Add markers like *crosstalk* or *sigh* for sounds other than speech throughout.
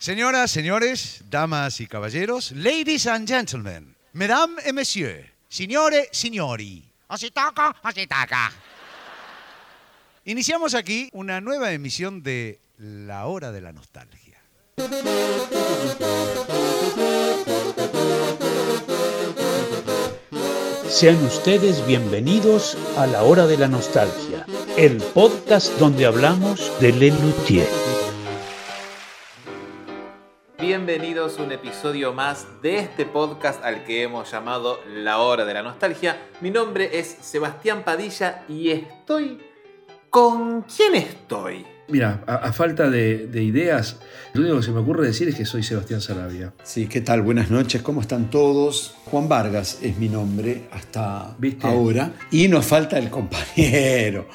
Señoras, señores, damas y caballeros, ladies and gentlemen, mesdames et messieurs, signore, signori. Así toca, así toca. Iniciamos aquí una nueva emisión de La Hora de la Nostalgia. Sean ustedes bienvenidos a La Hora de la Nostalgia, el podcast donde hablamos de Lelutier. Bienvenidos a un episodio más de este podcast al que hemos llamado La Hora de la Nostalgia. Mi nombre es Sebastián Padilla y estoy... ¿Con quién estoy? Mira, a, a falta de, de ideas, lo único que se me ocurre decir es que soy Sebastián Sarabia. Sí, ¿qué tal? Buenas noches, ¿cómo están todos? Juan Vargas es mi nombre hasta ¿Viste? ahora. Y nos falta el compañero.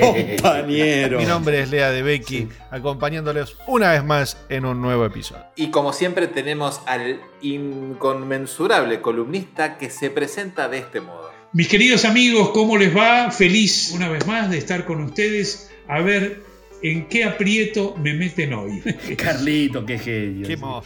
Compañero. Mi nombre es Lea de Becky, acompañándoles una vez más en un nuevo episodio. Y como siempre tenemos al inconmensurable columnista que se presenta de este modo. Mis queridos amigos, ¿cómo les va? Feliz una vez más de estar con ustedes a ver en qué aprieto me meten hoy. Carlito, qué genio. Qué sí. mo-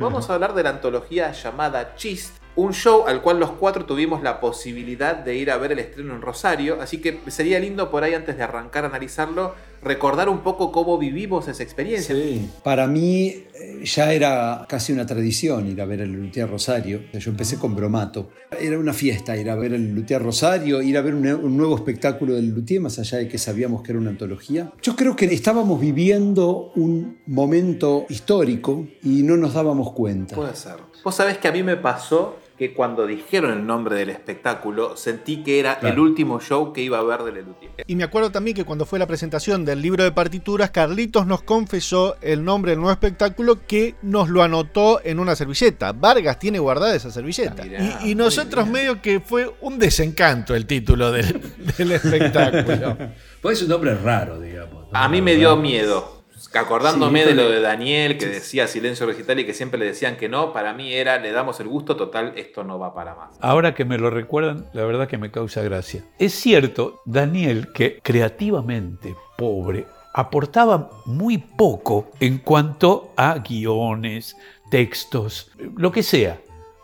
Vamos a hablar de la antología llamada Chist, un show al cual los cuatro tuvimos la posibilidad de ir a ver el estreno en Rosario, así que sería lindo por ahí antes de arrancar a analizarlo, recordar un poco cómo vivimos esa experiencia. Sí. Para mí eh, ya era casi una tradición ir a ver el Luthier Rosario. Yo empecé con Bromato. Era una fiesta ir a ver el Luthier Rosario, ir a ver un, nuevo espectáculo del Luthier, más allá de que sabíamos que era una antología. Yo creo que estábamos viviendo un momento histórico y no nos dábamos cuenta. Puede ser. Vos sabés que a mí me pasó que cuando dijeron el nombre del espectáculo, sentí que era Claro. el último show que iba a ver de Lelutier. Y me acuerdo también que cuando fue la presentación del libro de partituras, Carlitos nos confesó el nombre del nuevo espectáculo que nos lo anotó en una servilleta. Vargas tiene guardada esa servilleta. Ah, mirá, y, nosotros medio que fue un desencanto el título del, del espectáculo. *laughs* Pues es un nombre raro, digamos. ¿no? A mí me dio miedo. Acordándome Sí, de lo de Daniel que decía silencio recital y que siempre le decían que no, para mí era le damos el gusto total, esto no va para más. Ahora que me lo recuerdan, la verdad que me causa gracia. Es cierto, Daniel, que creativamente, pobre, aportaba muy poco en cuanto a guiones, textos, lo que sea.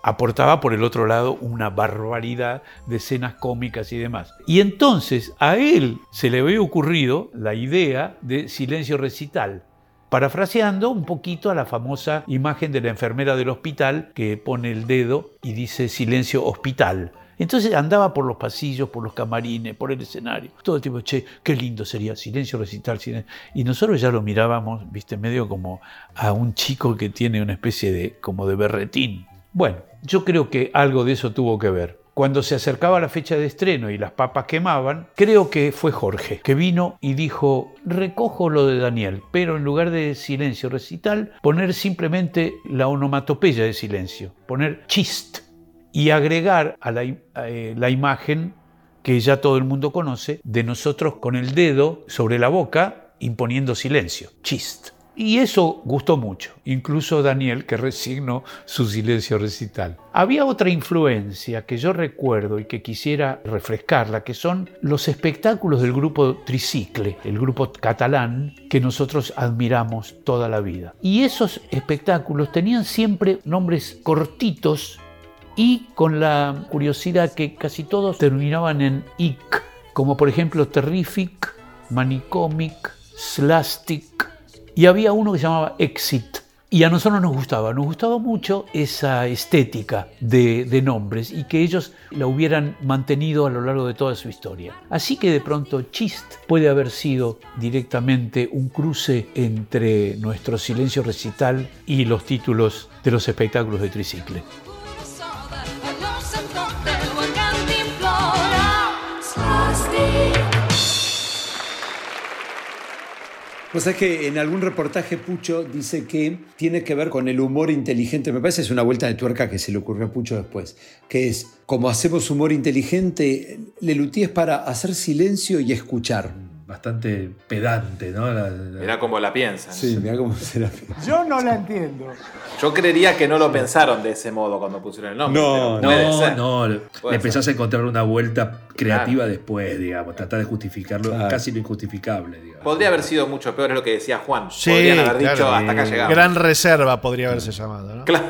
Aportaba por el otro lado una barbaridad de escenas cómicas y demás. Y entonces a él se le había ocurrido la idea de silencio recital, parafraseando un poquito a la famosa imagen de la enfermera del hospital que pone el dedo y dice silencio hospital. Entonces andaba por los pasillos, por los camarines, por el escenario. Todo el tiempo, che, qué lindo sería, silencio recital, silencio. Y nosotros ya lo mirábamos, viste, medio como a un chico que tiene una especie de, como de berretín. Bueno, yo creo que algo de eso tuvo que ver. Cuando se acercaba la fecha de estreno y las papas quemaban, creo que fue Jorge, que vino y dijo, recojo lo de Daniel, pero en lugar de silencio recital, poner simplemente la onomatopeya de silencio, poner chist y agregar a la, eh, imagen que ya todo el mundo conoce de nosotros con el dedo sobre la boca imponiendo silencio, chist. Y eso gustó mucho, incluso Daniel que resignó su silencio recital. Había otra influencia que yo recuerdo y que quisiera refrescarla, que son los espectáculos del grupo Tricicle, el grupo catalán que nosotros admiramos toda la vida. Y esos espectáculos tenían siempre nombres cortitos y con la curiosidad que casi todos terminaban en ic, como por ejemplo Terrific, Manicomic, Slastic, y había uno que se llamaba Exit. Y a nosotros nos gustaba, nos gustaba mucho esa estética de, de nombres y que ellos la hubieran mantenido a lo largo de toda su historia. Así que de pronto Chist puede haber sido directamente un cruce entre nuestro silencio recital y los títulos de los espectáculos de Tricicle. Pues es que en algún reportaje Pucho dice que tiene que ver con el humor inteligente. Me parece que es una vuelta de tuerca que se le ocurrió a Pucho después. Que es, como hacemos humor inteligente, Lelutier es para hacer silencio y escuchar. Bastante pedante, ¿no? La- la- Mirá cómo la piensan. Sí, mira cómo se la Yo no la entiendo. Yo creería que no lo pensaron de ese modo cuando pusieron el nombre. No, No, no, le, Puede le empezás a encontrar una vuelta creativa después, digamos, tratar de justificarlo, Claro. casi lo injustificable, digamos. Podría haber sido mucho peor, es lo que decía Juan. Sí, Podrían haber dicho claro. hasta acá llegamos. Gran reserva podría haberse llamado, ¿no? Claro.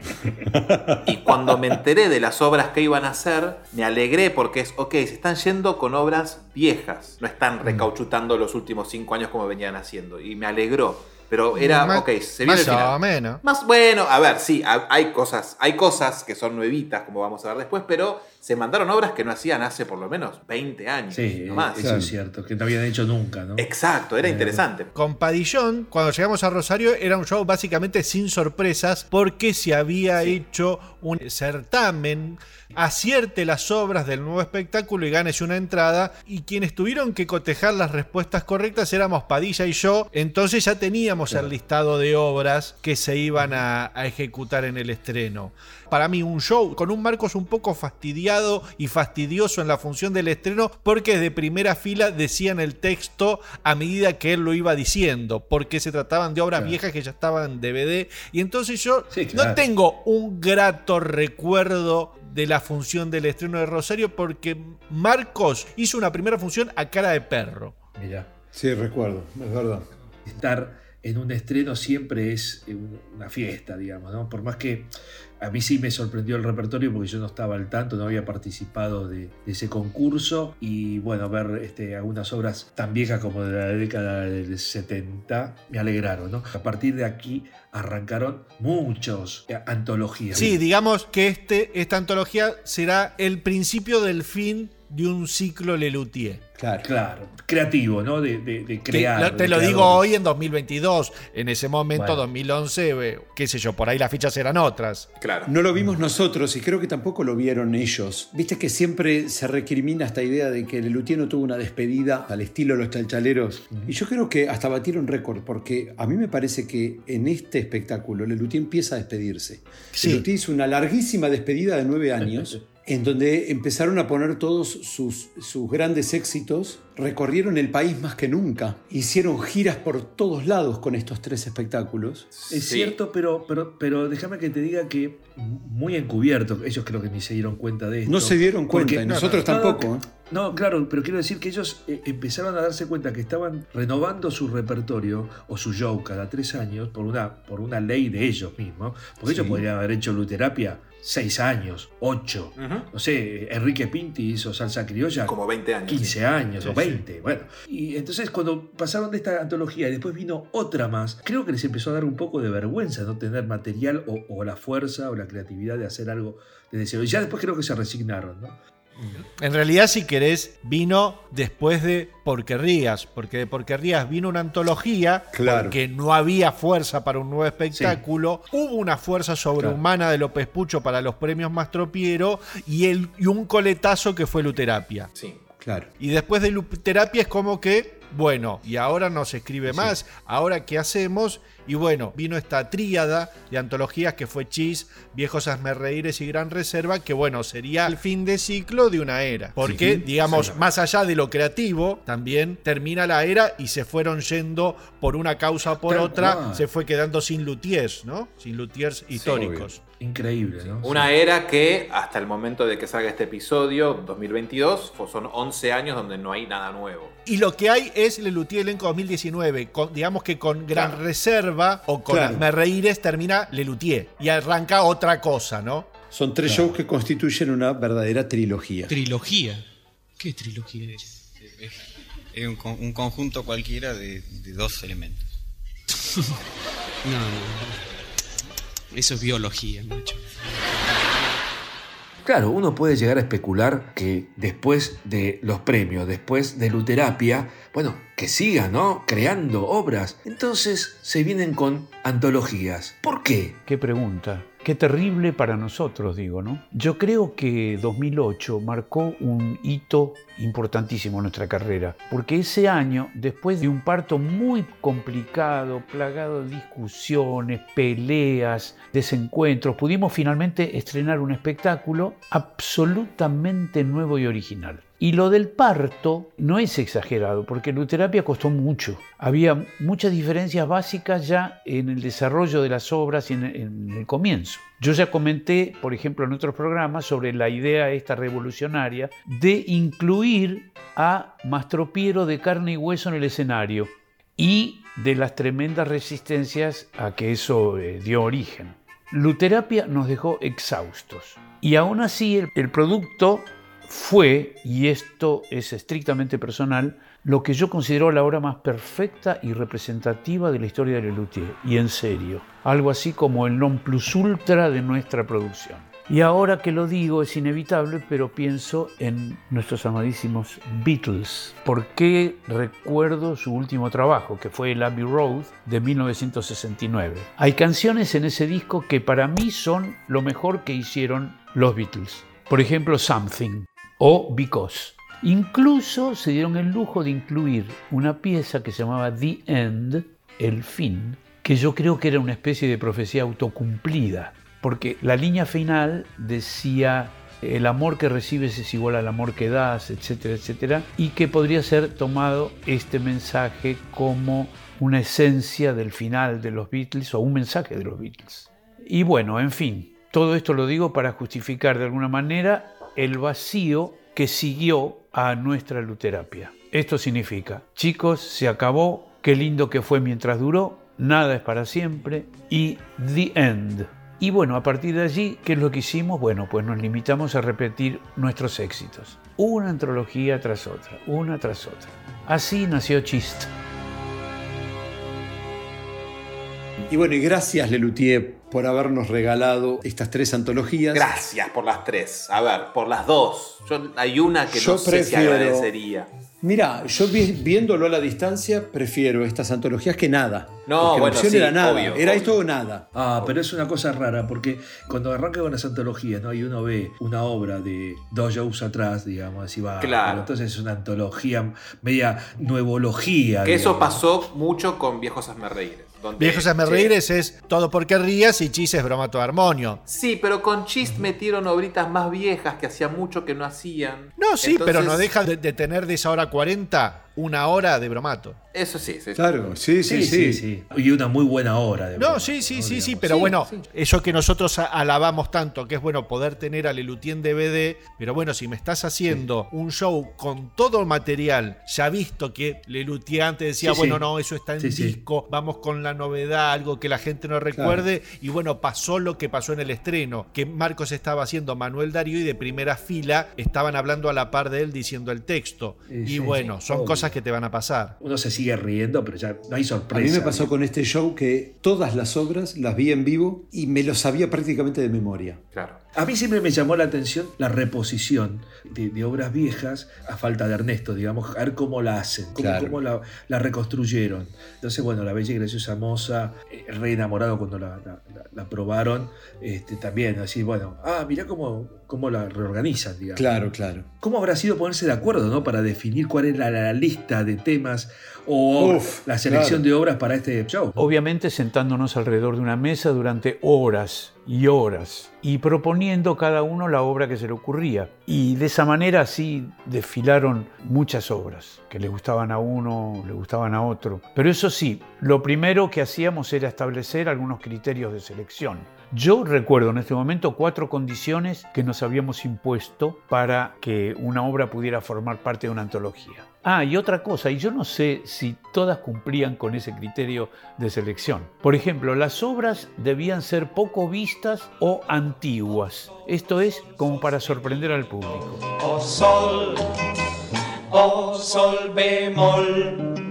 *laughs* y cuando me enteré de las obras que iban a hacer, me alegré porque es, ok, se están yendo con obras viejas. No Mm. están recauchutando los últimos cinco años como venían haciendo. Y me alegró. Pero era, Más- ok, se viene más el final. o menos. Más bueno, a ver, sí, ha- hay cosas, hay cosas que son nuevitas, como vamos a ver después, pero se mandaron obras que no hacían hace por lo menos 20 años. Sí, no más. eso Claro. es cierto, que no habían hecho nunca, ¿no? Exacto, era interesante. Con Padillón, cuando llegamos a Rosario, era un show básicamente sin sorpresas porque se había hecho un certamen, acierte las obras del nuevo espectáculo y gánese una entrada. Y quienes tuvieron que cotejar las respuestas correctas éramos Padilla y yo. Entonces ya teníamos el listado de obras que se iban a, a ejecutar en el estreno. Para mí, un show con un Marcos un poco fastidiado y fastidioso en la función del estreno, porque de primera fila decían el texto a medida que él lo iba diciendo, porque se trataban de obras viejas que ya estaban en DVD. Y entonces yo Sí, no tengo un grato recuerdo de la función del estreno de Rosario, porque Marcos hizo una primera función a cara de perro. Mirá. Sí, recuerdo, es verdad. estar en un estreno siempre es eh, un- una fiesta, digamos, ¿no? Por más que a mí sí me sorprendió el repertorio porque yo no estaba al tanto, no había participado de, ese concurso y bueno, ver este, algunas obras tan viejas como de la década del 70 me alegraron. A partir de aquí arrancaron muchos eh, antologías. Sí, digamos que este, esta antología será el principio del fin de un ciclo Lelutier. Claro. Claro, creativo, ¿no? De, de- de Te, crear. lo- te de lo digo hoy en 2022. En ese momento, Bueno. 2011, eh, qué sé yo, por ahí las fichas eran otras. Claro. No lo vimos nosotros y creo que tampoco lo vieron ellos. Viste que siempre se recrimina esta idea de que Lelutier no tuvo una despedida al estilo de los chalchaleros. Y yo creo que hasta batieron récord, porque a mí me parece que en este espectáculo Lelutier empieza a despedirse. Sí. Lelutier hizo una larguísima despedida de nueve años. *laughs* En donde empezaron a poner todos sus, sus grandes éxitos, recorrieron el país más que nunca, hicieron giras por todos lados con estos tres espectáculos. Es Sí. cierto, pero, pero, pero déjame que te diga que muy encubierto, ellos creo que ni se dieron cuenta de esto. No se dieron cuenta, Porque- y nosotros no, no, tampoco. ¿eh? No, claro, pero quiero decir que ellos eh, empezaron a darse cuenta que estaban renovando su repertorio o su show cada tres años por una, por una ley de ellos mismos. Porque ellos podrían haber hecho luterapia seis años, ocho. Ujú. No sé, Enrique Pinti hizo salsa criolla Como 20 años. 15 años Sí, o 20, bueno. Y entonces cuando pasaron de esta antología y después vino otra más, creo que les empezó a dar un poco de vergüenza no tener material o, o la fuerza o la creatividad de hacer algo desde cero. Y ya después creo que se resignaron, ¿no? En realidad, si querés, vino después de Porquerías, porque de Porquerías vino una antología, Claro. porque no había fuerza para un nuevo espectáculo, hubo una fuerza sobrehumana de López Pucho para los premios Mastropiero y, el, y un coletazo que fue Luterapia. Sí. Claro. Y después de Luterapia es como que, bueno, y ahora no se escribe más, ahora qué hacemos. Y bueno, vino esta tríada de antologías que fue Chis, Viejos Asmerreíres y Gran Reserva, que bueno, sería el fin de ciclo de una era. Porque, Sí, digamos, sí. más allá de lo creativo, también termina la era y se fueron yendo por una causa o por Tal otra, cual. se fue quedando sin luthiers, ¿no? Sin luthiers históricos. Increíble, ¿no? Una era que hasta el momento de que salga este episodio, 2022, pues son 11 años donde no hay nada nuevo. Y lo que hay es el Luthier Elenco 2019. con- digamos que con Gran Claro. Reserva o con Claro. Asmerreíres termina Lelutier. Y arranca otra cosa, ¿no? Son tres shows que constituyen una verdadera trilogía. Trilogía. ¿Qué trilogía es? Es un, con- un conjunto cualquiera de, de dos elementos. *laughs* No, no, no. Eso es biología, macho. Claro, uno puede llegar a especular que después de los premios, después de Luterapia, bueno, que sigan, ¿no? Creando obras. Entonces se vienen con antologías. ¿Por qué? Qué pregunta. Qué terrible para nosotros, digo, ¿no? Yo creo que 2008 marcó un hito importantísimo en nuestra carrera, porque ese año, después de un parto muy complicado, plagado de discusiones, peleas, desencuentros, pudimos finalmente estrenar un espectáculo absolutamente nuevo y original. Y lo del parto no es exagerado, porque Luterapia costó mucho. Había muchas diferencias básicas ya en el desarrollo de las obras y en, el comienzo. Yo ya comenté, por ejemplo, en otros programas sobre la idea esta revolucionaria de incluir a Mastropiero de carne y hueso en el escenario y de las tremendas resistencias a que eso eh, dio origen. Luterapia nos dejó exhaustos y aún así el producto fue, y esto es estrictamente personal, lo que yo considero la obra más perfecta y representativa de la historia de Lelutier, y en serio, algo así como el non plus ultra de nuestra producción. Y ahora que lo digo es inevitable, pero pienso en nuestros amadísimos Beatles. ¿Por qué recuerdo su último trabajo, que fue el Abbey Road de 1969? Hay canciones en ese disco que para mí son lo mejor que hicieron los Beatles. Por ejemplo, Something o Because. Incluso se dieron el lujo de incluir una pieza que se llamaba The End, el fin, que yo creo que era una especie de profecía autocumplida, porque la línea final decía el amor que recibes es igual al amor que das, etcétera, etcétera, y que podría ser tomado este mensaje como una esencia del final de los Beatles o un mensaje de los Beatles. Y bueno, en fin, todo esto lo digo para justificar de alguna manera el vacío que siguió a nuestra luterapia. Esto significa, chicos, se acabó, qué lindo que fue mientras duró, nada es para siempre y the end. Y bueno, a partir de allí, ¿qué es lo que hicimos? Bueno, pues nos limitamos a repetir nuestros éxitos, una antología tras otra, una tras otra. Así nació Chist. Y bueno, y gracias Lelutier por habernos regalado estas tres antologías. Gracias por las tres. A ver, por las dos. Yo, hay una que Yo no sé si prefiero- agradecería. Mira, yo vi- viéndolo a la distancia prefiero estas antologías que nada. No, Porque bueno, la opción sí, era nada. obvio, era obvio. esto o nada. Ah, pero es una cosa rara, porque cuando arranca con las antologías, ¿no? Y uno ve una obra de dos shows atrás, digamos, así va. Claro. pero entonces es una antología, media nuevología. Que eso pasó mucho con Viejos Hazme Reír. donde- Viejos hazme Sí. es todo porque rías y chis es bromato armonio. Sí, pero con Chist metieron obritas más viejas que hacía mucho que no hacían. No, sí, pero no deja de, de tener de esa hora 40 una hora de bromato. Eso sí, sí. Claro, sí, sí, sí. Sí, sí, sí. Y una muy buena obra. De No, verdad, sí, sí, ¿no? sí, sí, pero Sí, bueno, sí. eso que nosotros alabamos tanto, que es bueno poder tener a Lelutier en DVD, pero bueno, si me estás haciendo un show con todo el material, ya visto que Lelutier antes decía, Sí, bueno, sí. no, eso está en Sí, sí. disco, vamos con la novedad, algo que la gente no recuerde, y bueno, pasó lo que pasó en el estreno, que Marcos estaba haciendo Manuel Darío y de primera fila estaban hablando a la par de él diciendo el texto. Sí, y sí, bueno, sí, son obvio. Cosas que te van a pasar. Uno se sigue riendo, pero ya no hay A sorpresa. mí me pasó con este show que todas las obras las vi en vivo y me lo sabía prácticamente de memoria. Claro. A mí siempre me llamó la atención la reposición de, de obras viejas a falta de Ernesto, digamos, a ver cómo la hacen, cómo, Claro. cómo la, la reconstruyeron. Entonces, bueno, La Bella y Graciosa Moza, eh, re enamorado cuando la, la- la- la probaron, este, también, así, bueno, ah, mirá cómo, cómo la reorganizan, digamos. Claro, claro. ¿Cómo habrá sido ponerse de acuerdo, ¿no? Para definir cuál era la, la lista de temas o Uf, la selección claro. de obras para este show? Obviamente sentándonos alrededor de una mesa durante horas y horas y proponiendo cada uno la obra que se le ocurría. Y de esa manera así desfilaron muchas obras que le gustaban a uno, le gustaban a otro. Pero eso sí, lo primero que hacíamos era establecer algunos criterios de selección. Yo recuerdo en este momento cuatro condiciones que nos habíamos impuesto para que una obra pudiera formar parte de una antología. Ah, y otra cosa, y yo no sé si todas cumplían con ese criterio de selección. Por ejemplo, las obras debían ser poco vistas o antiguas. Esto es como para sorprender al público. Oh sol, oh sol bemol.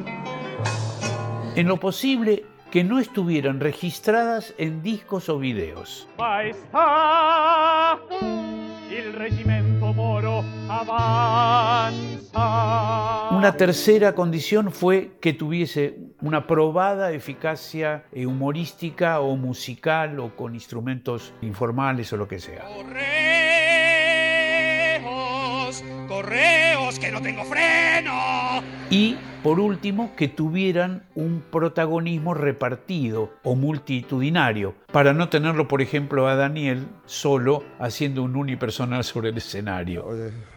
En lo posible, que no estuvieran registradas en discos o videos. Il moro avanza. Una tercera condición fue que tuviese una probada eficacia eh, humorística o musical o con instrumentos informales o lo que sea. Correos, que no tengo freno. Y por último, que tuvieran un protagonismo repartido o multitudinario, para no tenerlo, por ejemplo, a Daniel solo haciendo un unipersonal sobre el escenario.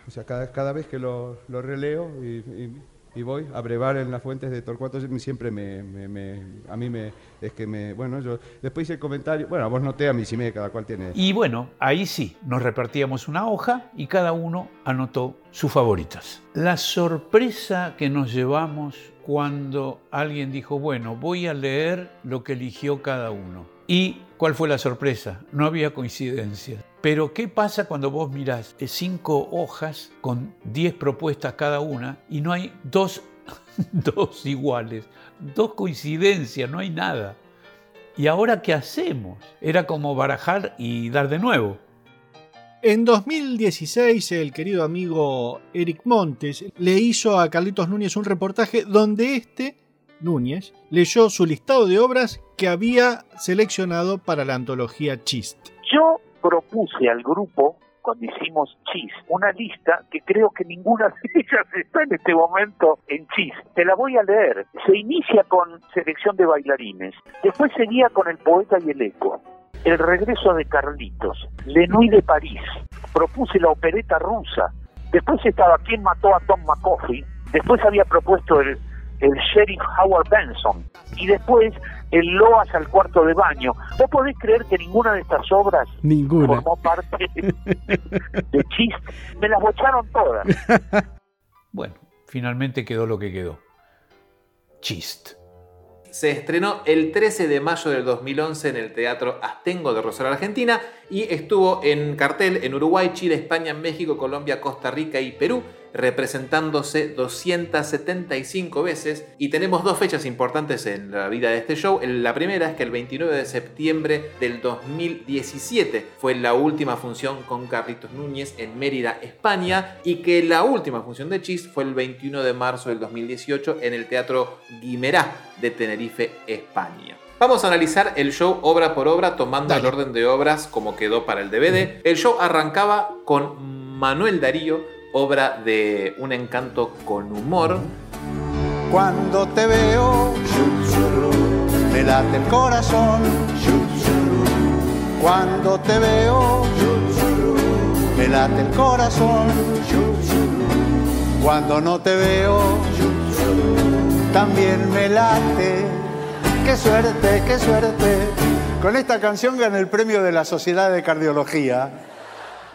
O sea, cada, cada vez que lo, lo releo y, y- y voy a brevar en las fuentes de Torcuato, siempre me, me- me- a mí me, es que me, bueno, yo después hice el comentario, bueno, vos noté, a mí sí me, cada cual tiene... Y bueno, ahí sí, nos repartíamos una hoja y cada uno anotó sus favoritas. La sorpresa que nos llevamos cuando alguien dijo, bueno, voy a leer lo que eligió cada uno. ¿Y cuál fue la sorpresa? No había coincidencias. Pero ¿qué pasa cuando vos mirás eh, cinco hojas con diez propuestas cada una y no hay dos, *laughs* dos iguales, dos coincidencias, no hay nada? ¿Y ahora qué hacemos? Era como barajar y dar de nuevo. En 2016, el querido amigo Eric Montes le hizo a Carlitos Núñez un reportaje donde este, Núñez, leyó su listado de obras que había seleccionado para la antología Chist. Yo propuse al grupo, cuando hicimos Chis, una lista que creo que ninguna de ellas está en este momento en Chis. Te la voy a leer. Se inicia con selección de bailarines. Después seguía con el poeta y el eco. El regreso de Carlitos. Lenui de París. Propuse la opereta rusa. Después estaba ¿Quién mató a Tom McCoffey? Después había propuesto el, el sheriff Howard Benson. Y después el Loas al cuarto de baño. ¿Vos podés creer que ninguna de estas obras Ninguna. formó parte *laughs* de Chist? Me las bocharon todas. *laughs* Bueno, finalmente quedó lo que quedó. Chist. Se estrenó el 13 de mayo del 2011 en el Teatro Astengo de Rosario, Argentina, y estuvo en cartel en Uruguay, Chile, España, México, Colombia, Costa Rica y Perú, representándose 275 veces. Y tenemos dos fechas importantes en la vida de este show. La primera es que el 29 de septiembre del 2017 fue la última función con Carlitos Núñez en Mérida, España, y que la última función de Chis fue el 21 de marzo del 2018 en el Teatro Guimerá de Tenerife, España. Vamos a analizar el show obra por obra tomando el orden de obras como quedó para el DVD. El show arrancaba con Manuel Darío, obra de un encanto con humor. Cuando te veo, me late el corazón. Cuando te veo, me late el corazón. Cuando no te veo, también me late. Qué suerte, qué suerte. Con esta canción gané el premio de la Sociedad de Cardiología.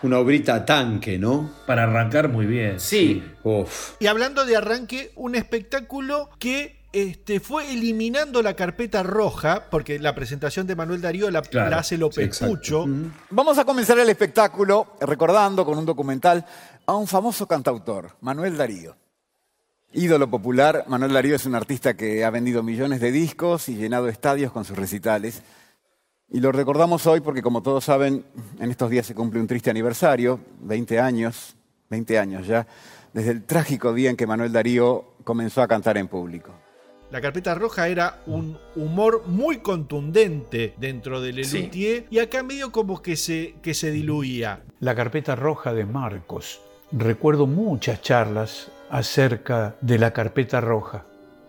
Una obrita tanque, ¿no? Para arrancar muy bien. Sí. Uf. Y hablando de arranque, un espectáculo que este, fue eliminando la carpeta roja, porque la presentación de Manuel Darío la, Claro, la hace López sí. Pucho. Vamos a comenzar el espectáculo recordando con un documental a un famoso cantautor, Manuel Darío. Ídolo popular, Manuel Darío es un artista que ha vendido millones de discos y llenado estadios con sus recitales. Y lo recordamos hoy porque, como todos saben, en estos días se cumple un triste aniversario, 20 años, 20 años ya, desde el trágico día en que Manuel Darío comenzó a cantar en público. La carpeta roja era un humor muy contundente dentro del Sí. Lelutier y acá medio como que se, que se diluía. La carpeta roja de Marcos. Recuerdo muchas charlas acerca de la carpeta roja,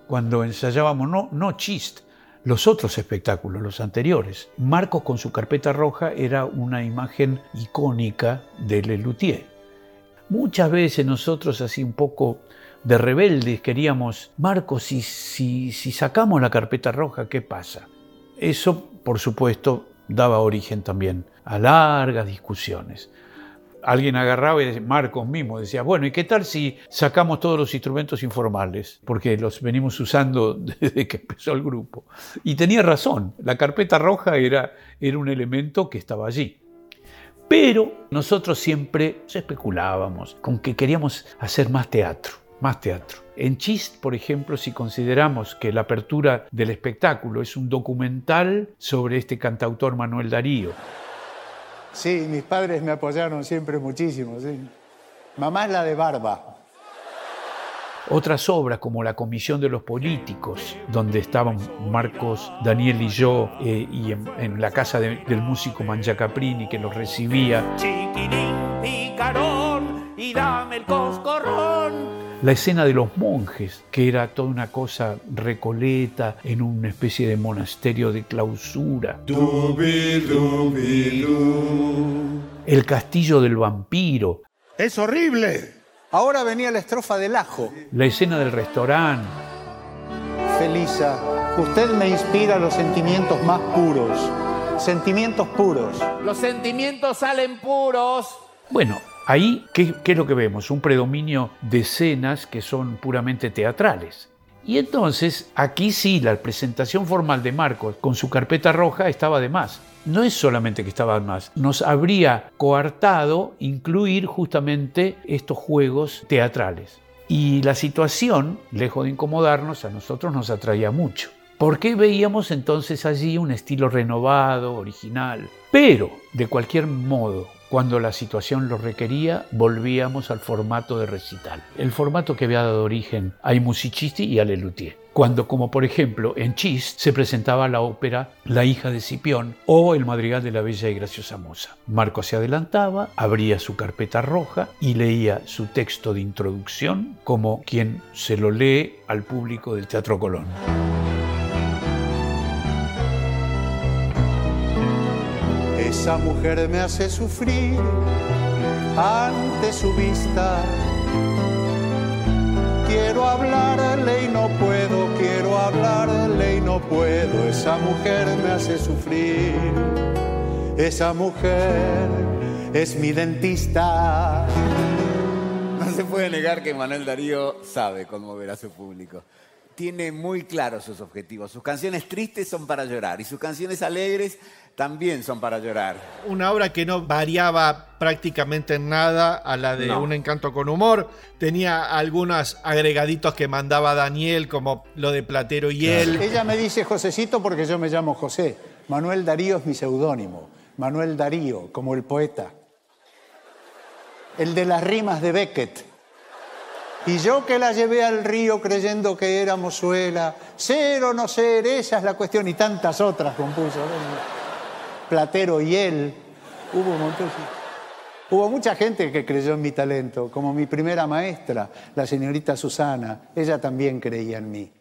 cuando ensayábamos, no, no chist, los otros espectáculos, los anteriores. Marcos con su carpeta roja era una imagen icónica de Lelutier. Muchas veces nosotros así un poco de rebeldes queríamos, Marcos, si, si, si sacamos la carpeta roja, ¿qué pasa? Eso, por supuesto, daba origen también a largas discusiones. Alguien agarraba y Marcos mismo decía, bueno, ¿y qué tal si sacamos todos los instrumentos informales? Porque los venimos usando *laughs* desde que empezó el grupo. Y tenía razón, la carpeta roja era, era un elemento que estaba allí. Pero nosotros siempre especulábamos con que queríamos hacer más teatro, más teatro. En Chist, por ejemplo, si consideramos que la apertura del espectáculo es un documental sobre este cantautor Manuel Darío, Sí, mis padres me apoyaron siempre muchísimo, sí. Mamá es la de barba. Otras obras como La Comisión de los Políticos, donde estaban Marcos, Daniel y yo, eh, y en, en la casa de- del músico Mangia Caprini que los recibía. Chiquilín picarón y dame el coscorrón. La escena de los monjes, que era toda una cosa recoleta en una especie de monasterio de clausura. El castillo del vampiro, ¡Es horrible! Ahora venía la estrofa del ajo. la escena del restaurante. Felisa, usted me inspira los sentimientos más puros. Sentimientos puros. Los sentimientos salen puros. Bueno, ahí, ¿qué, qué es lo que vemos? Un predominio de escenas que son puramente teatrales. Y entonces, aquí sí, la presentación formal de Marcos con su carpeta roja estaba de más. No es solamente que estaba de más, nos habría coartado incluir justamente estos juegos teatrales. Y la situación, lejos de incomodarnos, a nosotros nos atraía mucho. Porque veíamos entonces allí un estilo renovado, original. Pero, de cualquier modo, cuando la situación lo requería, volvíamos al formato de recital. El formato que había dado origen a I Musicisti y a Lelutier. Cuando, como por ejemplo, en Chis se presentaba la ópera La hija de Cipión o el madrigal de la bella y graciosa moza. Marco se adelantaba, abría su carpeta roja y leía su texto de introducción como quien se lo lee al público del Teatro Colón. Esa mujer me hace sufrir ante su vista. Quiero hablarle y no puedo, quiero hablarle y no puedo. Esa mujer me hace sufrir. Esa mujer es mi dentista. No se puede negar que Manuel Darío sabe conmover a su público. Tiene muy claros sus objetivos. Sus canciones tristes son para llorar y sus canciones alegres también son para llorar. Una obra que no variaba prácticamente en nada a la de No. Un encanto con humor. Tenía algunos agregaditos que mandaba Daniel, como lo de Platero y él. Ella me dice Josecito porque yo me llamo José. Manuel Darío es mi seudónimo. Manuel Darío, como el poeta. El de las rimas de Beckett. Y yo que la llevé al río creyendo que era mozuela, ser o no ser, esa es la cuestión, y tantas otras compuso. Platero y él. Hubo un montón. Hubo mucha gente que creyó en mi talento, como mi primera maestra, la señorita Susana. Ella también creía en mí.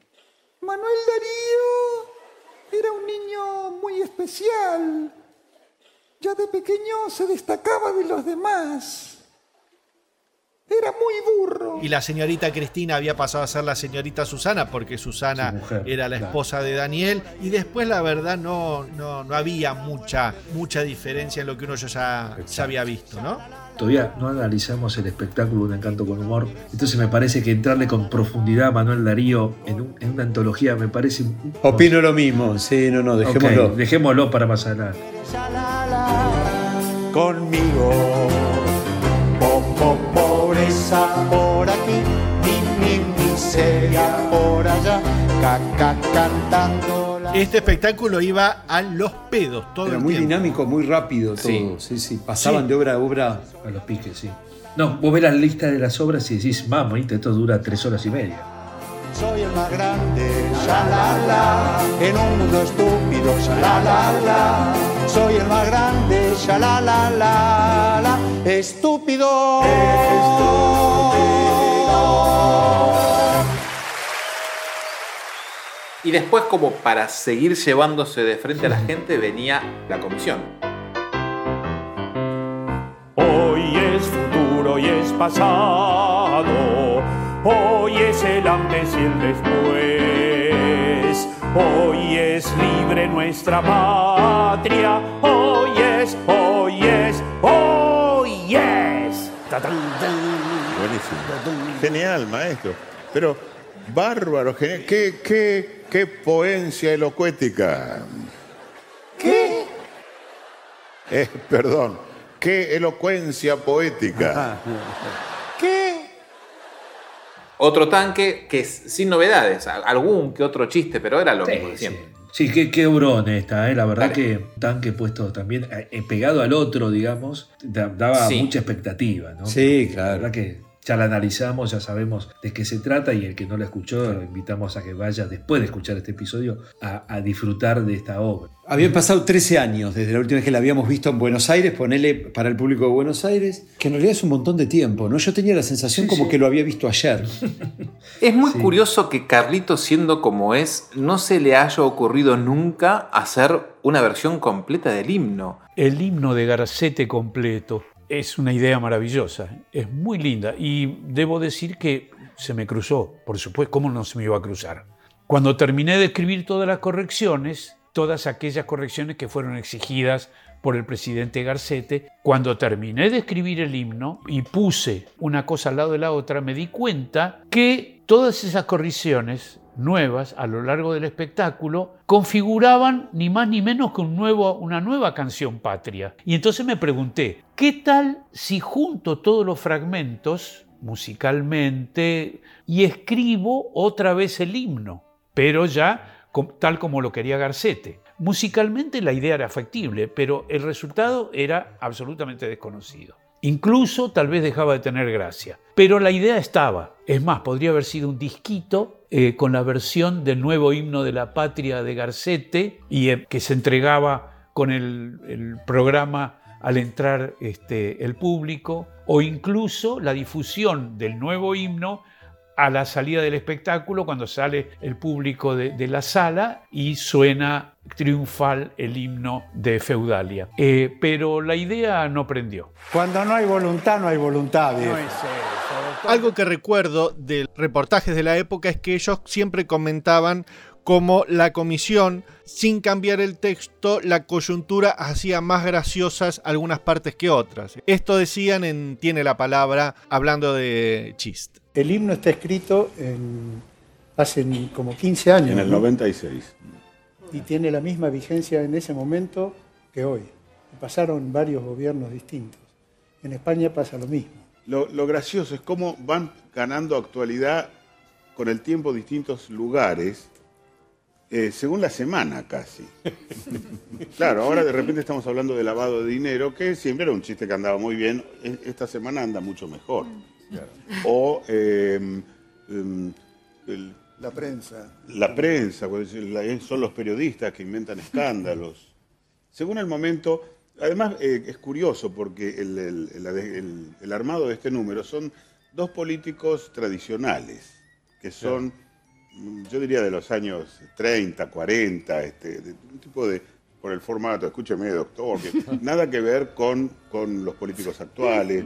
Manuel Darío era un niño muy especial. Ya de pequeño se destacaba de los demás. Era muy burro. Y la señorita Cristina había pasado a ser la señorita Susana porque Susana mujer, era la claro. esposa de Daniel. Y después la verdad no, no, no había mucha, mucha diferencia en lo que uno ya, ya había visto, ¿no? Todavía no analizamos el espectáculo Un encanto con humor. Entonces me parece que entrarle con profundidad a Manuel Darío en, un- en una antología me parece... un- Opino lo mismo, sí, no, no, dejémoslo. Dejémoslo para más adelante. conmigo. Po, po, pobreza por aquí, mi, mi miseria por allá, caca cantando la... Este espectáculo iba a los pedos todo Era el muy tiempo. dinámico, muy rápido todo. Sí. Sí, sí. Pasaban Sí. de obra a obra. A los piques, sí. No, vos ves la lista de las obras y decís, mamá, esto dura tres horas y media. Soy el más grande, shalala, en un mundo estúpido, shalala, soy el más grande, shalala, la, la, estúpido. Y después, como para seguir llevándose de frente a la gente, venía la comisión. Hoy es futuro y es pasado. Hoy es el antes y el después. Hoy es libre nuestra patria. Hoy es, hoy es, hoy es. Buenísimo. Genial, maestro. Pero bárbaro, genial. ¿Qué, qué, qué poencia elocuética? ¿Qué? Eh, perdón. Qué elocuencia poética. Otro tanque que es sin novedades, algún que otro chiste, pero era lo Sí, mismo de siempre. Sí, qué, qué obrón esta, ¿eh? la verdad que un tanque puesto también eh, pegado al otro, digamos, da- daba Sí. mucha expectativa, ¿no? Sí, La claro. verdad que ya la analizamos, ya sabemos de qué se trata y el que no la escuchó, lo invitamos a que vaya después de escuchar este episodio a, a disfrutar de esta obra. Habían pasado 13 años desde la última vez que la habíamos visto en Buenos Aires, ponele para el público de Buenos Aires, que en realidad es un montón de tiempo, ¿no? Yo tenía la sensación como que lo había visto ayer. Es muy curioso que Carlito, siendo como es, no se le haya ocurrido nunca hacer una versión completa del himno. El himno de Garcete completo es una idea maravillosa, es muy linda y debo decir que se me cruzó, por supuesto, ¿cómo no se me iba a cruzar? Cuando terminé de escribir todas las correcciones, todas aquellas correcciones que fueron exigidas por el presidente Garcete, cuando terminé de escribir el himno y puse una cosa al lado de la otra, me di cuenta que todas esas correcciones nuevas a lo largo del espectáculo configuraban ni más ni menos que un nuevo, una nueva canción patria. Y entonces me pregunté, ¿qué tal si junto todos los fragmentos musicalmente y escribo otra vez el himno, pero ya tal como lo quería Garcete? Musicalmente la idea era factible, pero el resultado era absolutamente desconocido. Incluso tal vez dejaba de tener gracia. Pero la idea estaba. Es más, podría haber sido un disquito eh, con la versión del nuevo himno de la patria de Garcete y eh, que se entregaba con el, programa al entrar este, el público, o incluso la difusión del nuevo himno a la salida del espectáculo cuando sale el público de la sala y suena triunfal el himno de Feudalia. Eh, pero la idea no prendió. Cuando no hay voluntad, no hay voluntad. viejo. Algo que recuerdo de reportajes de la época es que ellos siempre comentaban cómo la comisión, sin cambiar el texto, la coyuntura hacía más graciosas algunas partes que otras. Esto decían en Tiene la palabra, hablando de chist. El himno está escrito en- hace como 15 años. En el ¿no? 96. Y tiene la misma vigencia en ese momento que hoy. Pasaron varios gobiernos distintos. En España pasa lo mismo. Lo, lo gracioso es cómo van ganando actualidad con el tiempo distintos lugares, eh, según la semana casi. *laughs* Claro, ahora de repente estamos hablando de lavado de dinero, que siempre era un chiste que andaba muy bien. E- Esta semana anda mucho mejor. O eh, em, el- La prensa. la prensa, pues, son los periodistas que inventan escándalos. *laughs* Según el momento, además eh, es curioso porque el, el- el- el- el armado de este número son dos políticos tradicionales, que son, mm, yo diría, de los años 30, 40, este, de un tipo de, por el formato, escúcheme, doctor, que *laughs* nada que ver con, con los políticos actuales.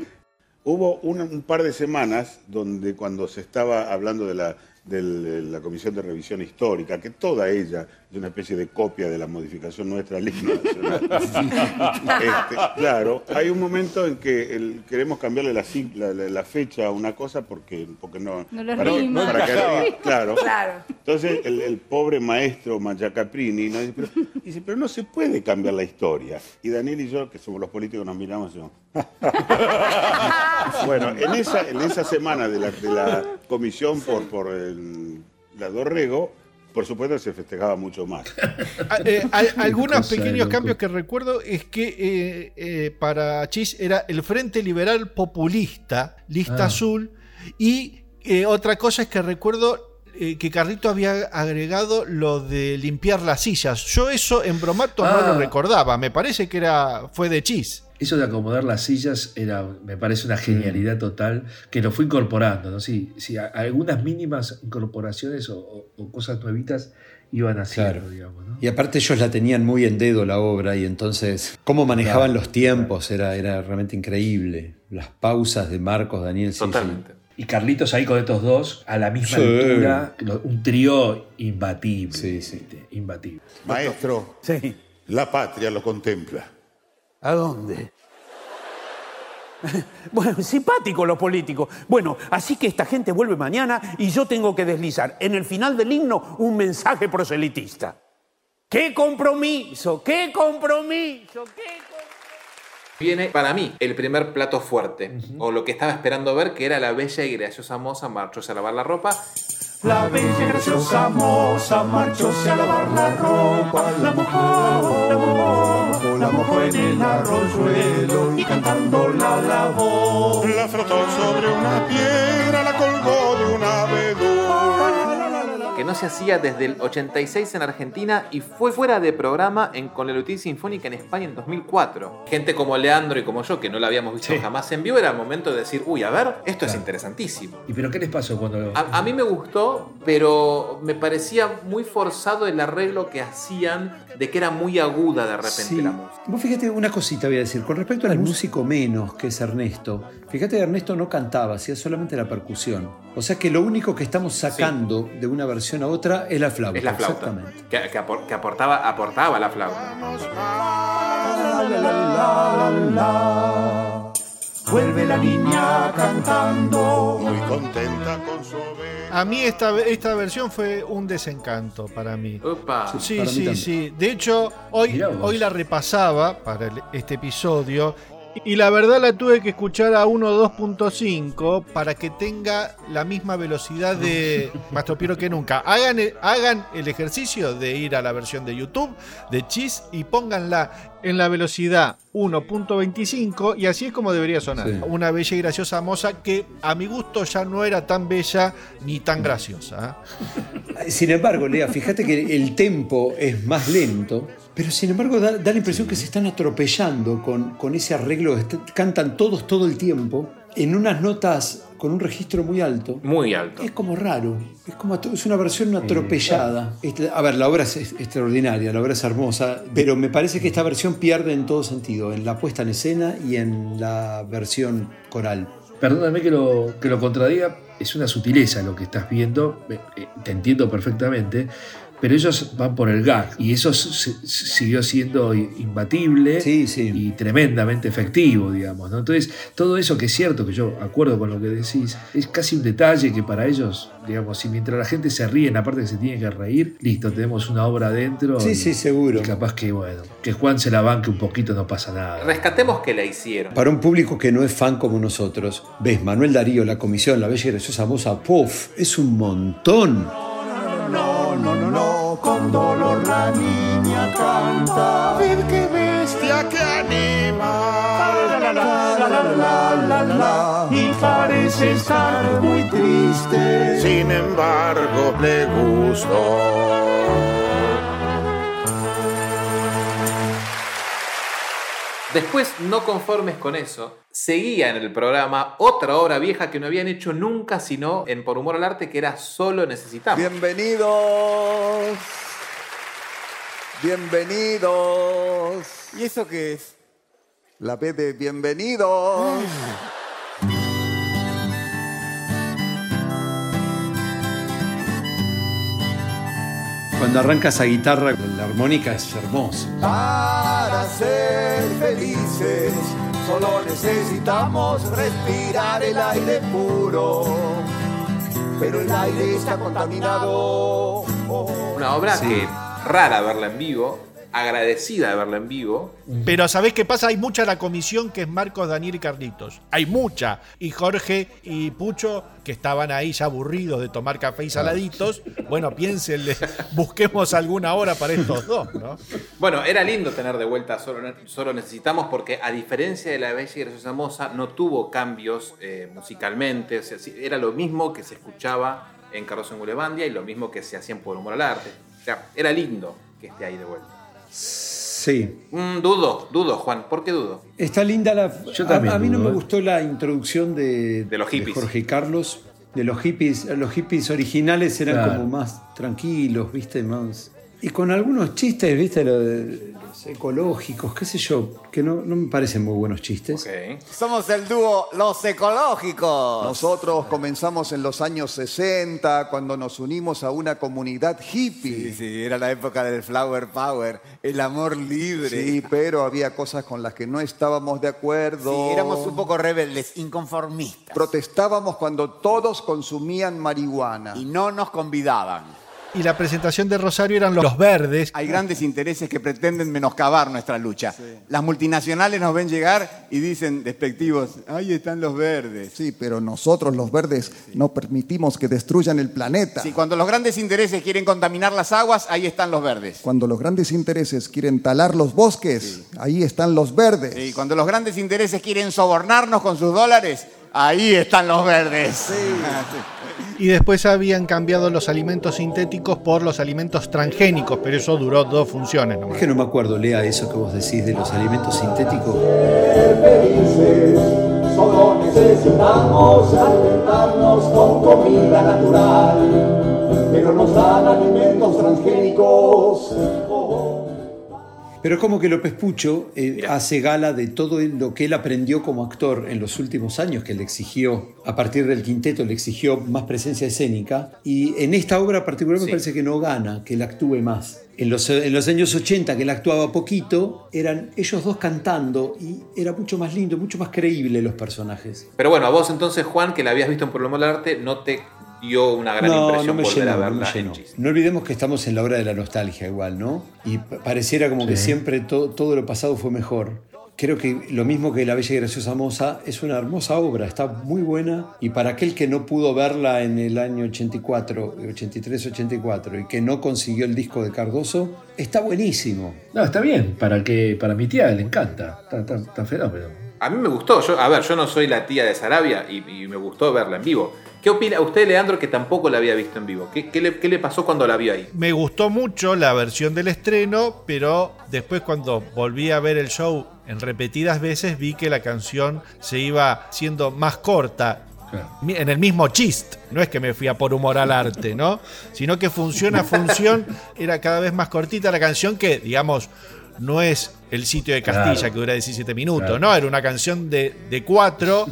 Hubo un, un par de semanas donde cuando se estaba hablando de la, de la Comisión de Revisión Histórica, que toda ella es una especie de copia de la modificación nuestra al himno nacional. *laughs* Este, claro, hay un momento en que el- queremos cambiarle la, fecha a una cosa porque, porque no... No para- rima. para que- Claro. *laughs* claro. Claro. Entonces el, el pobre maestro Machacaprini ¿no? dice, pero, dice, pero no se puede cambiar la historia. Y Daniel y yo, que somos los políticos, nos miramos y decimos, *laughs* bueno, en esa, en esa semana de la, de la comisión por, por el, la Dorrego, por supuesto se festejaba mucho más. Ah, eh, al- algunos pequeños loco. cambios que recuerdo es que eh, eh, para Chis era el Frente Liberal Populista, lista Ah. azul, y eh, otra cosa es que recuerdo eh, que Carlito había agregado lo de limpiar las sillas. Yo eso en bromato no Ah. lo recordaba, me parece que era fue de Chis. Eso de acomodar las sillas era, me parece una genialidad total que lo fue incorporando. ¿no? Sí, sí, a- algunas mínimas incorporaciones o, cosas nuevitas iban haciendo, digamos. ¿no? Y aparte ellos la tenían muy en dedo la obra y entonces cómo manejaban Claro, los tiempos era, era realmente increíble. Las pausas de Marcos, Daniel, sí, sí. Y Carlitos ahí con estos dos a la misma Sí. altura, un trío imbatible. ¿viste? Imbatible. Maestro, la patria lo contempla. ¿A dónde? *laughs* Bueno, simpático los políticos. Bueno, así que esta gente vuelve mañana y yo tengo que deslizar en el final del himno un mensaje proselitista. ¡Qué compromiso! ¡Qué compromiso! ¡Qué Viene para mí el primer plato fuerte, o lo que estaba esperando ver, que era la bella y graciosa moza marchóse a lavar la ropa. La bella y graciosa moza marchóse a lavar la ropa, la mojó, la mojó, la mojó en el arroyuelo y cantando la lavó. La frotó sobre una piedra, no se hacía desde el 86 en Argentina y fue fuera de programa en Con la Lutín Sinfónica en España en 2004. Gente como Leandro y como yo, que no la habíamos visto jamás en vivo, era el momento de decir, uy, a ver, esto es interesantísimo. ¿Y pero qué les pasó cuando lo.? A, a mí me gustó, pero me parecía muy forzado el arreglo que hacían de que era muy aguda de repente Sí. la música. Vos fíjate una cosita voy a decir. Con respecto al músico menos, que es Ernesto, fíjate que Ernesto no cantaba, hacía solamente la percusión. O sea que lo único que estamos sacando de una versión a otra es la flauta. Es la flauta. Exactamente. Que, que apor- que aportaba, aportaba la flauta. Vuelve la niña cantando. Muy contenta con su. A mí esta, esta versión fue un desencanto para mí. Opa. Sí, sí, también. sí. De hecho, hoy, hoy la repasaba para el- este episodio y la verdad la tuve que escuchar a 1.2.5 para que tenga la misma velocidad de *laughs* Mastropiero que nunca. Hagan el, hagan el ejercicio de ir a la versión de YouTube de Cheese y pónganla en la velocidad 1.25 y así es como debería sonar. Sí. Una bella y graciosa moza que a mi gusto ya no era tan bella ni tan graciosa. ¿eh? *laughs* Sin embargo, Lea, fíjate que el tempo es más lento, pero sin embargo da, da la impresión que se están atropellando con, con ese arreglo. Cantan todos todo el tiempo en unas notas con un registro muy alto. Muy alto. Es como raro, es como es una versión atropellada. Este, A ver, la obra es es extraordinaria, la obra es hermosa, pero me parece que esta versión pierde en todo sentido, en la puesta en escena y en la versión coral. Perdóname que lo, que lo contradiga, es una sutileza lo que estás viendo, eh, eh, te entiendo perfectamente, pero ellos van por el gag y eso siguió siendo imbatible y tremendamente efectivo, digamos. ¿no? Entonces, todo eso que es cierto, que yo acuerdo con lo que decís, es casi un detalle que para ellos, digamos, si mientras la gente se ríe, en la parte que se tiene que reír, listo, tenemos una obra adentro. Sí, y- sí, seguro. y capaz que, bueno, que Juan se la banque un poquito, no pasa nada. Rescatemos que la hicieron. Para un público que no es fan como nosotros, ves Manuel Darío, la comisión, la bella y graciosa moza, ¡puf! Es un montón. No, no, no, no, con dolor la niña canta. Ved qué bestia que anima. La, la, la, la. Y parece estar muy triste. Sin embargo, le gustó. Después, no conformes con eso, seguía en el programa otra obra vieja que no habían hecho nunca sino en Por Humor al Arte, que era Solo Necesitamos. Bienvenidos. Bienvenidos. ¿Y eso qué es? La B de bienvenidos. Cuando arranca esa guitarra, la armónica es hermosa. Para ser felices, solo necesitamos respirar el aire puro. Pero el aire está contaminado. Una obra Sí. que rara verla en vivo, agradecida de verla en vivo. Pero ¿sabés qué pasa? Hay mucha la comisión que es Marcos, Daniel y Carlitos. Hay mucha. Y Jorge y Pucho, que estaban ahí ya aburridos de tomar café y saladitos. Bueno, piénsenle, *laughs* busquemos alguna hora para estos dos, ¿no? Bueno, era lindo tener de vuelta Solo, Ne- Solo Necesitamos porque a diferencia de La Bella y Graciosa Moza, no tuvo cambios eh, musicalmente. O sea, sí, era lo mismo que se escuchaba en Carlos en Gulebandia y lo mismo que se hacía en Por Humor al Arte. O sea, era lindo que esté ahí de vuelta. Sí. Mm, dudo, dudo, Juan. ¿Por qué dudo? Está linda la. Yo a- también a, mí no me ¿eh? gustó la introducción de, De los hippies. Jorge Carlos. De los hippies. Los hippies originales eran Claro. como más tranquilos, ¿viste? Más. Y con algunos chistes, ¿viste? Lo de- ecológicos, qué sé yo, que no, no me parecen muy buenos chistes. Somos el dúo Los Ecológicos. Nosotros comenzamos en los años 60 cuando nos unimos a una comunidad hippie. Sí, sí, era la época del flower power, el amor libre. Sí, pero había cosas con las que no estábamos de acuerdo. Sí, éramos un poco rebeldes, inconformistas. Protestábamos cuando todos consumían marihuana. Y no nos convidaban. Y la presentación de Rosario eran los, los verdes. Hay grandes intereses que pretenden menoscabar nuestra lucha. Las multinacionales nos ven llegar y dicen despectivos, ahí están los verdes. Sí, pero nosotros los verdes no permitimos que destruyan el planeta. Sí, cuando los grandes intereses quieren contaminar las aguas, ahí están los verdes. Cuando los grandes intereses quieren talar los bosques, ahí están los verdes. Y cuando los grandes intereses quieren sobornarnos con sus dólares, ahí están los verdes. *laughs* Y después habían cambiado los alimentos sintéticos por los alimentos transgénicos, pero eso duró dos funciones nomás. Es que no me acuerdo, Lea, eso que vos decís de los alimentos sintéticos. Solo necesitamos alimentarnos con comida natural, pero nos dan alimentos transgénicos. Pero como que López Pucho eh, hace gala de todo lo que él aprendió como actor en los últimos años, que le exigió, a partir del quinteto, le exigió más presencia escénica. Y en esta obra particular me parece que no gana, que él actúe más. En los, en los años 80, que él actuaba poquito, eran ellos dos cantando y era mucho más lindo, mucho más creíble los personajes. Pero bueno, a vos entonces, Juan, que la habías visto en Por lo del arte, no te dio una gran impresión me volver llenó, a no verla me en llenó. No olvidemos que estamos en la hora de la nostalgia igual, ¿no? Y pa- pareciera como que Sí. siempre to- todo lo pasado fue mejor. Creo que lo mismo que La Bella y Graciosa Moza es una hermosa obra, está muy buena y para aquel que no pudo verla en el año 84, 83-84 y que no consiguió el disco de Cardoso, está buenísimo. No, está bien, para que para mi tía le encanta, está, está- está fenómeno. A mí me gustó. Yo, a ver, yo no soy la tía de Sarabia y, y me gustó verla en vivo. ¿Qué opina usted, Leandro, que tampoco la había visto en vivo? ¿Qué, qué le, qué le pasó cuando la vio ahí? Me gustó mucho la versión del estreno, pero después cuando volví a ver el show en repetidas veces vi que la canción se iba siendo más corta. En el mismo chist, no es que me fui a por humor al arte, ¿no? Sino que función a función era cada vez más cortita la canción que, digamos, no es el sitio de Castilla Claro. que dura 17 minutos, Claro. ¿no? Era una canción de, de cuatro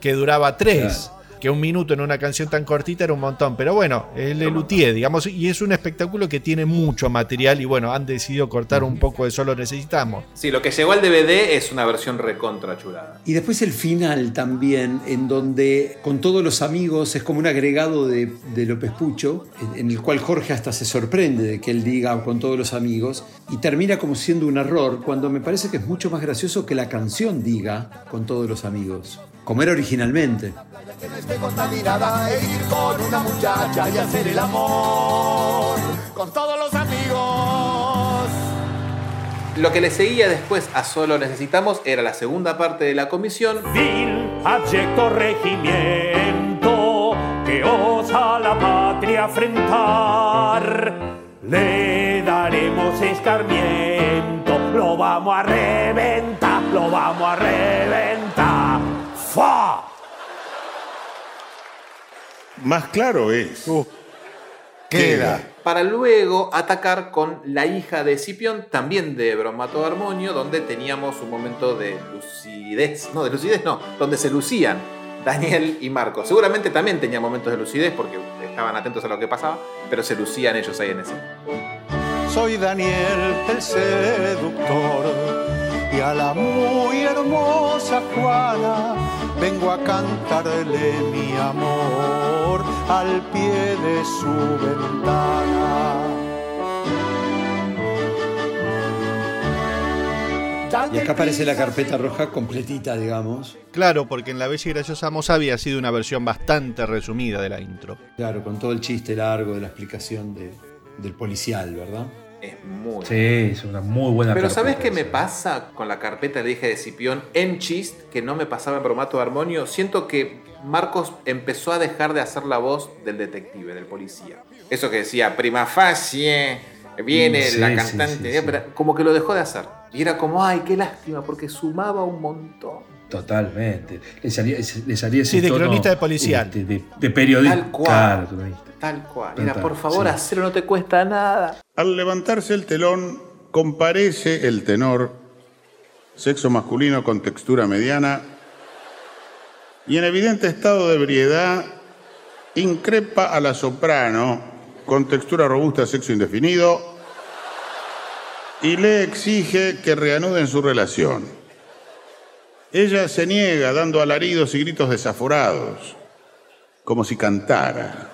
que duraba tres. Que un minuto en una canción tan cortita era un montón. Pero bueno, el Lelutier, digamos, y es un espectáculo que tiene mucho material y bueno, han decidido cortar un poco de solo necesitamos. Sí, lo que llegó al DVD es una versión recontra chulada. Y después el final también, en donde con todos los amigos es como un agregado de, de López Pucho, en, en el cual Jorge hasta se sorprende de que él diga con todos los amigos, y termina como siendo un error, cuando me parece que es mucho más gracioso que la canción diga con todos los amigos, como era originalmente. Que no esté contaminada e ir con una muchacha y hacer el amor con todos los amigos. Lo que le seguía después a Solo Necesitamos era la segunda parte de la comisión. Vil, abyecto regimiento que osa la patria afrentar. Le daremos escarmiento, lo vamos a reventar, lo vamos a reventar. Más claro es. Queda. Para luego atacar con la hija de Escipión, también de Bromato Armonio, donde teníamos un momento de lucidez. No, de lucidez no, donde se lucían Daniel y Marco. Seguramente también tenían momentos de lucidez porque estaban atentos a lo que pasaba, pero se lucían ellos ahí en ese. Soy Daniel el seductor y a la muy hermosa Juana vengo a cantarle mi amor al pie de su ventana. Y acá aparece la carpeta roja completita, digamos. Claro, porque en La Bella y Graciosa Moza había sido una versión bastante resumida de la intro. Claro, con todo el chiste largo de la explicación de- del policial, ¿verdad? Es muy. Sí, es una muy buena Pero carpeta ¿sabes qué me pasa con la carpeta de hija de Escipión en Chist, que no me pasaba en Bromato Armonio? Siento que Marcos empezó a dejar de hacer la voz del detective, del policía. Eso que decía, prima facie, viene Mm, sí, la cantante, sí, como que lo dejó de hacer. Y era como, ay, qué lástima, porque sumaba un montón. Totalmente. Le salía, le salía ese Sí, de tono, cronista de policial. este, de, de periodista. Tal cual. Claro, cronista. Tal cual. Era, por favor, sí. hacerlo no te cuesta nada. Al levantarse el telón, comparece el tenor, sexo masculino con textura mediana, y en evidente estado de ebriedad, increpa a la soprano, con textura robusta, sexo indefinido, y le exige que reanuden su relación. Ella se niega, dando alaridos y gritos desaforados, como si cantara.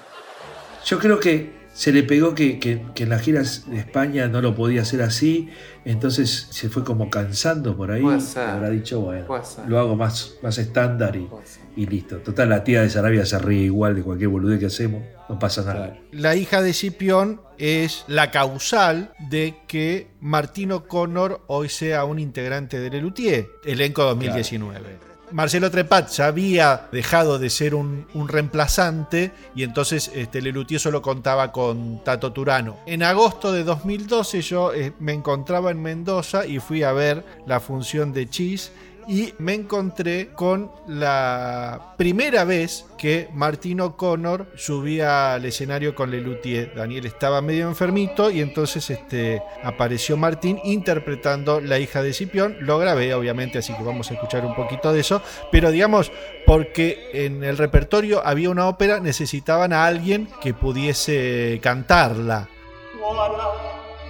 Yo creo que se le pegó que, que- que en las giras de España no lo podía hacer así, entonces se fue como cansando por ahí. Puede ser. Habrá dicho, bueno, Puede ser. lo hago más, más estándar y, y listo. Total, la tía de Sarabia se ríe igual de cualquier boludez que hacemos, no pasa nada. La hija de Cipión es la causal de que Martino Connor hoy sea un integrante de Lelutier, elenco 2019. Marcelo Trepat ya había dejado de ser un, un reemplazante y entonces este, Lelutier solo contaba con Tato Turano. En agosto de 2012 yo eh, me encontraba en Mendoza y fui a ver la función de Cheese y me encontré con la primera vez que Martín O'Connor subía al escenario con Lelutier. Daniel estaba medio enfermito y entonces este, apareció Martín interpretando La hija de Cipión. Lo grabé, obviamente, así que vamos a escuchar un poquito de eso. Pero digamos, porque en el repertorio había una ópera, necesitaban a alguien que pudiese cantarla.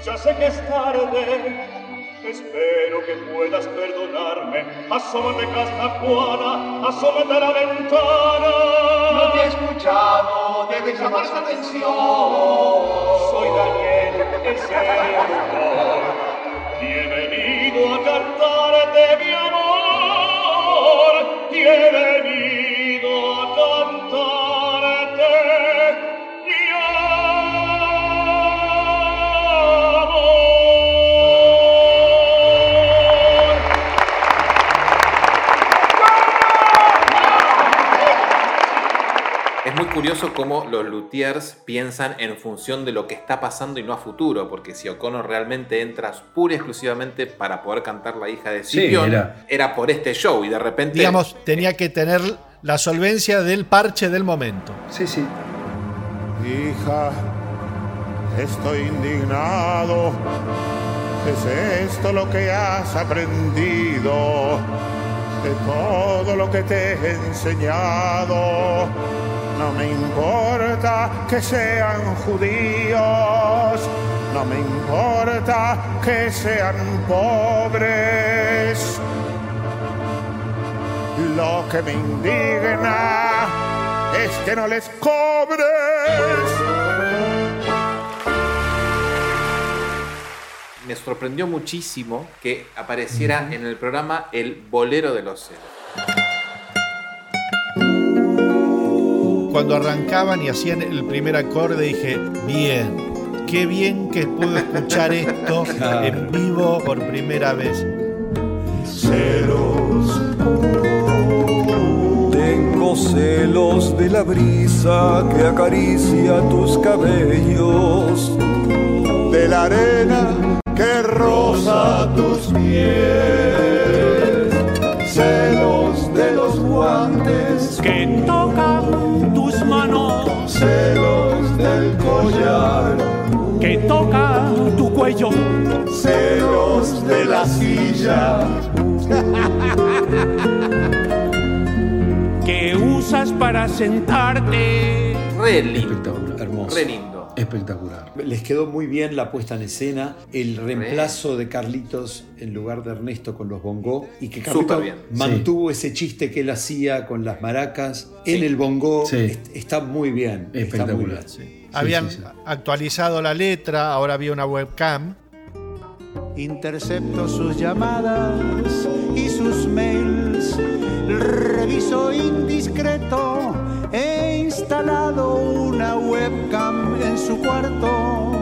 Ya sé que es tarde. Espero que puedas perdonarme. Asómate, casta Juana, asómate a la ventana. No te he escuchado, debes llamar su atención. Soy Daniel, el seductor. Y he venido a cantarte mi amor. Y he venido a cantarte curioso cómo los luthiers piensan en función de lo que está pasando y no a futuro, porque si O'Connor realmente entra pura y exclusivamente para poder cantar la hija de Sí, Scipion, era. era. por este show y de repente... Digamos, tenía que tener la solvencia del parche del momento. Sí, sí. Hija, estoy indignado. ¿Es esto lo que has aprendido de todo lo que te he enseñado? No me importa que sean judíos, no me importa que sean pobres. Lo que me indigna es que no les cobres. Me sorprendió muchísimo que apareciera en el programa el bolero de los celos. Cuando arrancaban y hacían el primer acorde dije, bien, qué bien que puedo escuchar esto *laughs* Claro. en vivo por primera vez. Celos. Tengo celos de la brisa que acaricia tus cabellos. De la arena que roza tus pies. Celos de los guantes que tocan la silla *laughs* que usas para sentarte. Re lindo. Espectacular. Hermoso. Re lindo. Espectacular. Les quedó muy bien la puesta en escena, el reemplazo de Carlitos en lugar de Ernesto con los bongó y que Carlitos mantuvo ese chiste que él hacía con las maracas en el bongó. Sí. Est- Está muy bien. Está muy Espectacular. bien. Habían sí, sí. actualizado la letra, ahora había una webcam. Intercepto sus llamadas y sus mails. Reviso indiscreto. He instalado una webcam en su cuarto.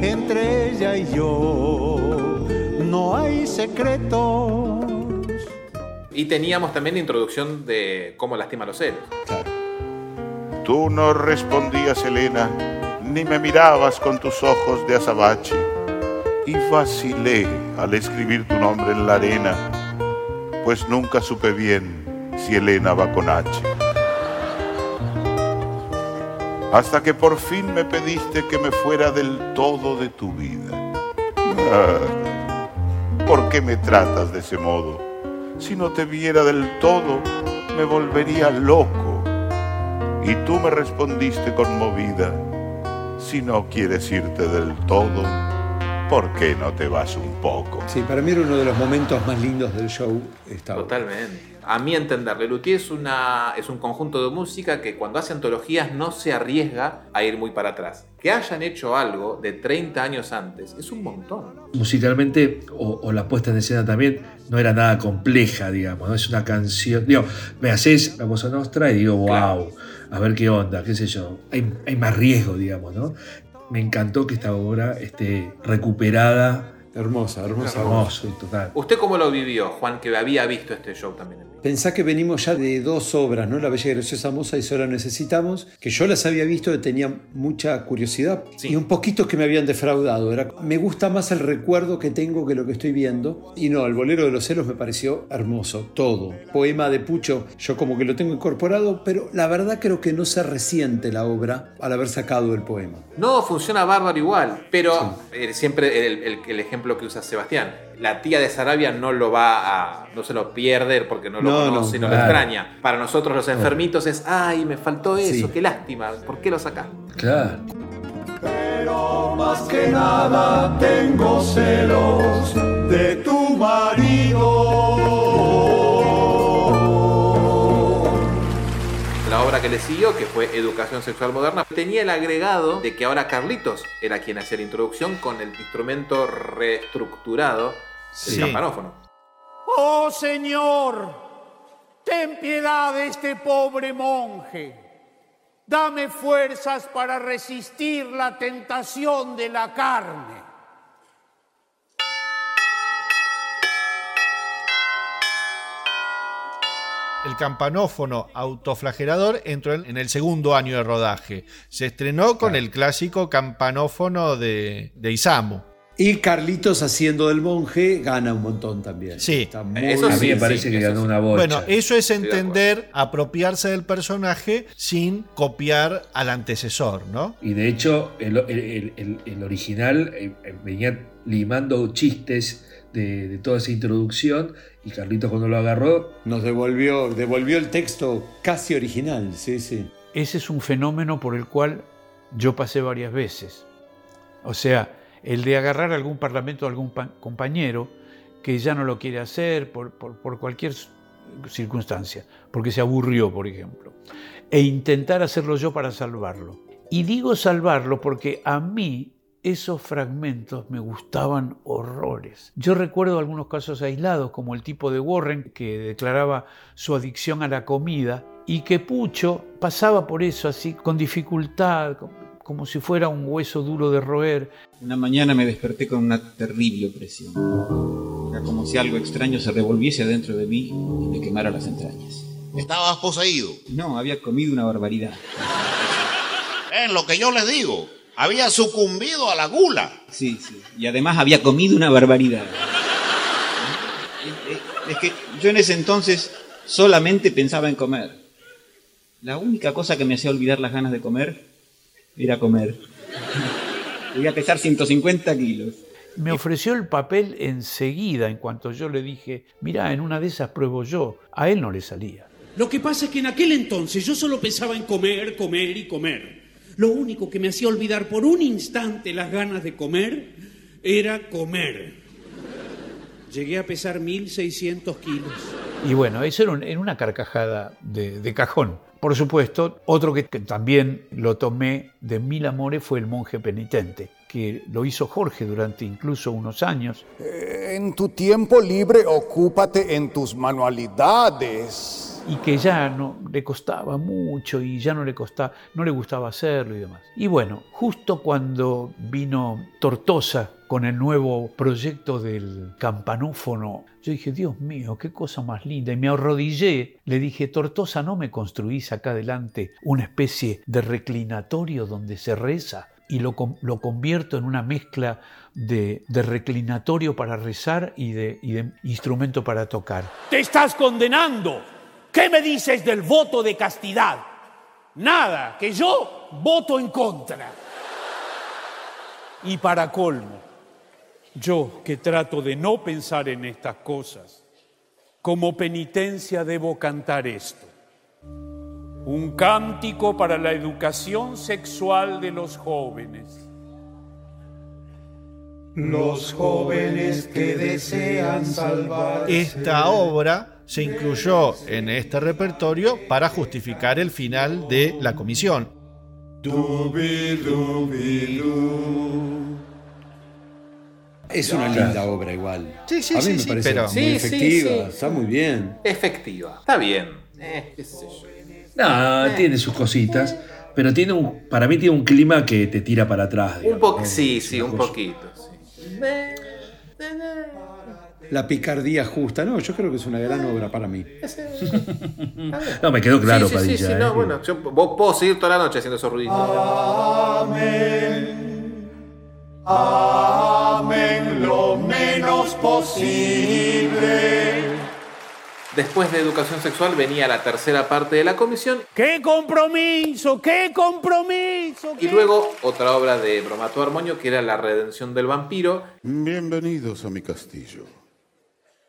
Entre ella y yo no hay secretos. Y teníamos también la introducción de cómo lastima los celos. Tú no respondías, Elena, ni me mirabas con tus ojos de azabache. Y vacilé al escribir tu nombre en la arena, pues nunca supe bien si Elena va con H. Hasta que por fin me pediste que me fuera del todo de tu vida. Ah, ¿Por qué me tratas de ese modo? Si no te viera del todo, me volvería loco. Y tú me respondiste conmovida, si no quieres irte del todo, ¿por qué no te vas un poco? Sí, para mí era uno de los momentos más lindos del show. Esta. Totalmente. A mi entender, Lelutier es, una, es un conjunto de música que cuando hace antologías no se arriesga a ir muy para atrás. Que hayan hecho algo de 30 años antes es un montón. Musicalmente, o, o la puesta en escena también, no era nada compleja, digamos. ¿no? Es una canción. Digo, me haces la cosa nostra y digo, wow, a ver qué onda, qué sé yo. Hay, hay más riesgo, digamos, ¿no? Me encantó que esta obra esté recuperada. Hermosa, hermosa. Hermoso, total. ¿Usted cómo lo vivió, Juan, que había visto este show también? en vivo? Pensá que venimos ya de dos obras, ¿no? La Bella y Graciosa Moza y Sola Necesitamos, que yo las había visto y tenía mucha curiosidad y un poquito que me habían defraudado. Era, me gusta más el recuerdo que tengo que lo que estoy viendo. Y no, el Bolero de los Celos me pareció hermoso, todo. Poema de Pucho, yo como que lo tengo incorporado, pero la verdad creo que no se resiente la obra al haber sacado el poema. No, funciona bárbaro igual, pero eh, siempre el, el- el ejemplo que usa Sebastián. La tía de Sarabia no lo va a. no se lo pierde porque no lo No, no, conoce, no, lo claro. extraña. Para nosotros los enfermitos es, ay, me faltó eso, Sí. qué lástima, ¿por qué lo sacás? Claro. Pero más que nada tengo celos de tu marido. Que le siguió, que fue Educación Sexual Moderna, tenía el agregado de que ahora Carlitos era quien hacía la introducción con el instrumento reestructurado del Sí. campanófono. Oh Señor, ten piedad de este pobre monje. Dame fuerzas para resistir la tentación de la carne. El campanófono autoflagelador entró en en el segundo año de rodaje. Se estrenó con el clásico campanófono de, de Isamu. Y Carlitos haciendo del monje gana un montón también. Sí. Está muy Eso a mí me parece que ganó una bocha. Bueno, eso es entender, apropiarse del personaje sin copiar al antecesor, ¿no? Y de hecho, el, el- el- el- el original eh, eh, venía limando chistes de, de toda esa introducción y Carlitos cuando lo agarró, Nos devolvió, devolvió el texto casi original, sí, sí. Ese es un fenómeno por el cual yo pasé varias veces. O sea, el de agarrar algún parlamento, algún pa- compañero que ya no lo quiere hacer por, por- por cualquier circunstancia, porque se aburrió, por ejemplo, e intentar hacerlo yo para salvarlo. Y digo salvarlo porque a mí esos fragmentos me gustaban horrores. Yo recuerdo algunos casos aislados, como el tipo de Warren que declaraba su adicción a la comida y que Pucho pasaba por eso así, con dificultad, co- como si fuera un hueso duro de roer. Una mañana me desperté con una terrible opresión. Era como si algo extraño se revolviese dentro de mí y me quemara las entrañas. Estabas poseído. No, había comido una barbaridad. En lo que yo les digo, había sucumbido a la gula. Sí, sí. Y además había comido una barbaridad. Es- es- Es que yo en ese entonces solamente pensaba en comer. La única cosa que me hacía olvidar las ganas de comer era comer. Voy a pesar 150 kilos. Me ofreció el papel enseguida en cuanto yo le dije, mirá, en una de esas pruebo yo. A él no le salía. Lo que pasa es que en aquel entonces yo solo pensaba en comer, comer y comer. Lo único que me hacía olvidar por un instante las ganas de comer era comer. Llegué a pesar 1600 kilos. Y bueno, eso era un- en una carcajada de, de cajón. Por supuesto, otro que, que también lo tomé de mil amores fue el monje penitente, que lo hizo Jorge durante incluso unos años. En tu tiempo libre, ocúpate en tus manualidades. Y que ya no le costaba mucho y ya no le costaba, no le gustaba hacerlo y demás. Y bueno, justo cuando vino Tortosa con el nuevo proyecto del campanófono, yo dije, Dios mío, qué cosa más linda. Y me arrodillé, le dije, Tortosa, ¿no me construís acá adelante una especie de reclinatorio donde se reza? Y lo, lo convierto en una mezcla de, de reclinatorio para rezar y de- y de instrumento para tocar. Te estás condenando. ¿Qué me dices del voto de castidad? Nada, que yo voto en contra. Y para colmo, yo que trato de no pensar en estas cosas, como penitencia debo cantar esto. Un cántico para la educación sexual de los jóvenes. Los jóvenes que desean salvar. Esta obra se incluyó en este repertorio para justificar el final de la comisión. Es una Claro. linda obra igual. Sí, sí, A mí sí, me sí, parece pero- muy Sí, efectiva, sí. está muy bien. Efectiva. Está bien. Eh, qué sé yo. No, tiene sus cositas, pero tiene un, para mí tiene un clima que te tira para atrás. Un digamos, ¿no? sí, sí, un cosa. poquito. sí. La picardía justa, no, yo creo que es una gran obra para mí. *laughs* No, me quedó claro, sí, sí, sí, Padilla. sí, ¿eh? no, bueno, yo vos puedo seguir toda la noche haciendo esos ruiditos. Amén. Amén lo menos posible. Después de educación sexual venía la tercera parte de la comisión ¡Qué compromiso! ¡Qué compromiso! y luego otra obra de Bromato Armonio que era La redención del vampiro. Bienvenidos a mi castillo.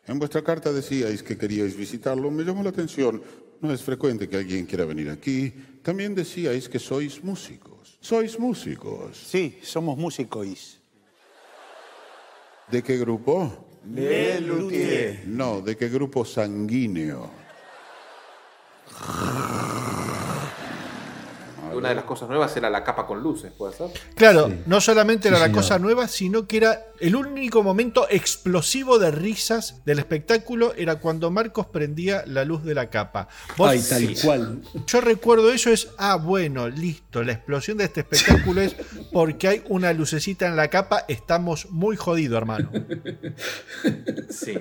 En vuestra carta decíais que queríais visitarlo. Me llamó la atención. No es frecuente que alguien quiera venir aquí. También decíais que sois músicos. Sois músicos. Sí, somos músicos. ¿De qué grupo? De Luthier. No, ¿de qué grupo sanguíneo? Una de las cosas nuevas era la capa con luces, ¿puede ser? Claro, no solamente era Sí, la señor. cosa nueva, sino que era el único momento explosivo de risas del espectáculo era cuando Marcos prendía la luz de la capa. Vos- Ay, tal cual. Yo recuerdo eso es, ah, bueno, listo, la explosión de este espectáculo es porque hay una lucecita en la capa, estamos muy jodidos, hermano. *laughs* Sí.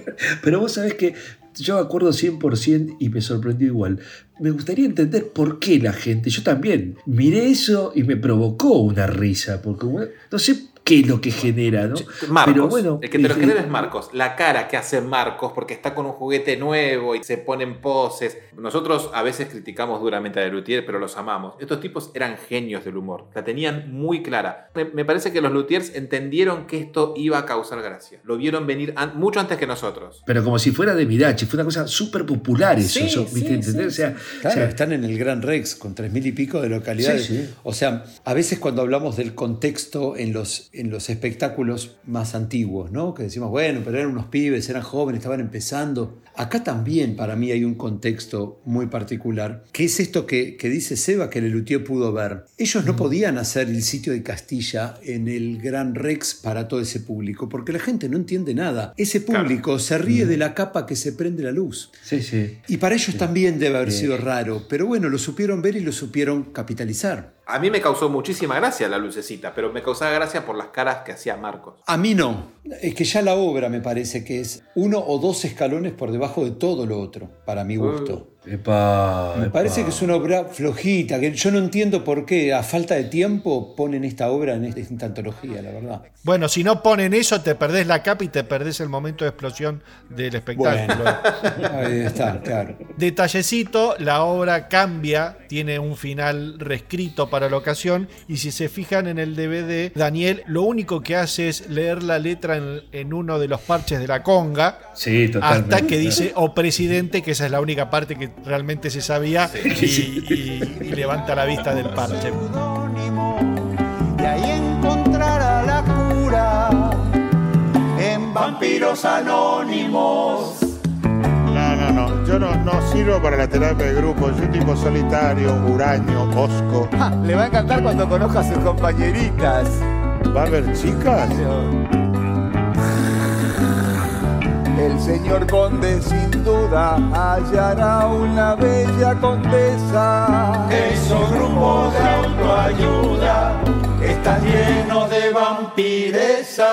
Pero vos sabés que yo me acuerdo 100% y me sorprendió igual. Me gustaría entender por qué la gente, yo también, miré eso y me provocó una risa, porque no sé qué es lo que genera, ¿no? Marcos. Pero bueno, el que te lo eh, cree es Marcos. La cara que hace Marcos porque está con un juguete nuevo y se ponen poses. Nosotros a veces criticamos duramente a Luthier, pero los amamos. Estos tipos eran genios del humor. La tenían muy clara. Me, me parece que los Luthiers entendieron que esto iba a causar gracia. Lo vieron venir an- mucho antes que nosotros. Pero como si fuera de Mirachi, fue una cosa súper popular eso, Sí, eso, ¿viste? sí, o sea, Claro, o sea, están en el Gran Rex con tres mil y pico de localidades. Sí, sí. O sea, a veces cuando hablamos del contexto en los, en los espectáculos más antiguos, ¿no? Que decimos, bueno, pero eran unos pibes, eran jóvenes, estaban empezando. Acá también para mí hay un contexto muy particular, que es esto que, que dice Seba que Lelutier pudo ver. Ellos no podían hacer el sitio de Castilla en el Gran Rex para todo ese público, porque la gente no entiende nada. Ese público se ríe de la capa que se prende la luz. sí, sí. Y para ellos también debe haber sido raro, pero bueno, lo supieron ver y lo supieron capitalizar. A mí me causó muchísima gracia la lucecita, pero me causaba gracia por las caras que hacía Marcos. A mí no. Es que ya la obra me parece que es uno o dos escalones por debajo de todo lo otro, para mi gusto. Epa, Me epa. parece que es una obra flojita, que yo no entiendo por qué a falta de tiempo ponen esta obra en esta, esta antología, la verdad. Bueno, si no ponen eso, te perdés la capa y te perdés el momento de explosión del espectáculo. *laughs* Ahí está, claro. Detallecito, la obra cambia, tiene un final reescrito para la ocasión y si se fijan en el DVD, Daniel lo único que hace es leer la letra en, en uno de los parches de la conga Sí, totalmente. hasta que dice o presidente, que esa es la única parte que realmente se sabía y, y- y levanta la vista del parche. Y ahí encontrará la cura en vampiros anónimos. No, no, no. Yo no, no sirvo para la terapia de grupo. Soy tipo solitario, huraño, osco. Le va a encantar cuando conozca a sus compañeritas. ¿Va a haber chicas? El señor conde sin duda hallará una bella condesa. Esos grupos de autoayuda están llenos de vampiresas.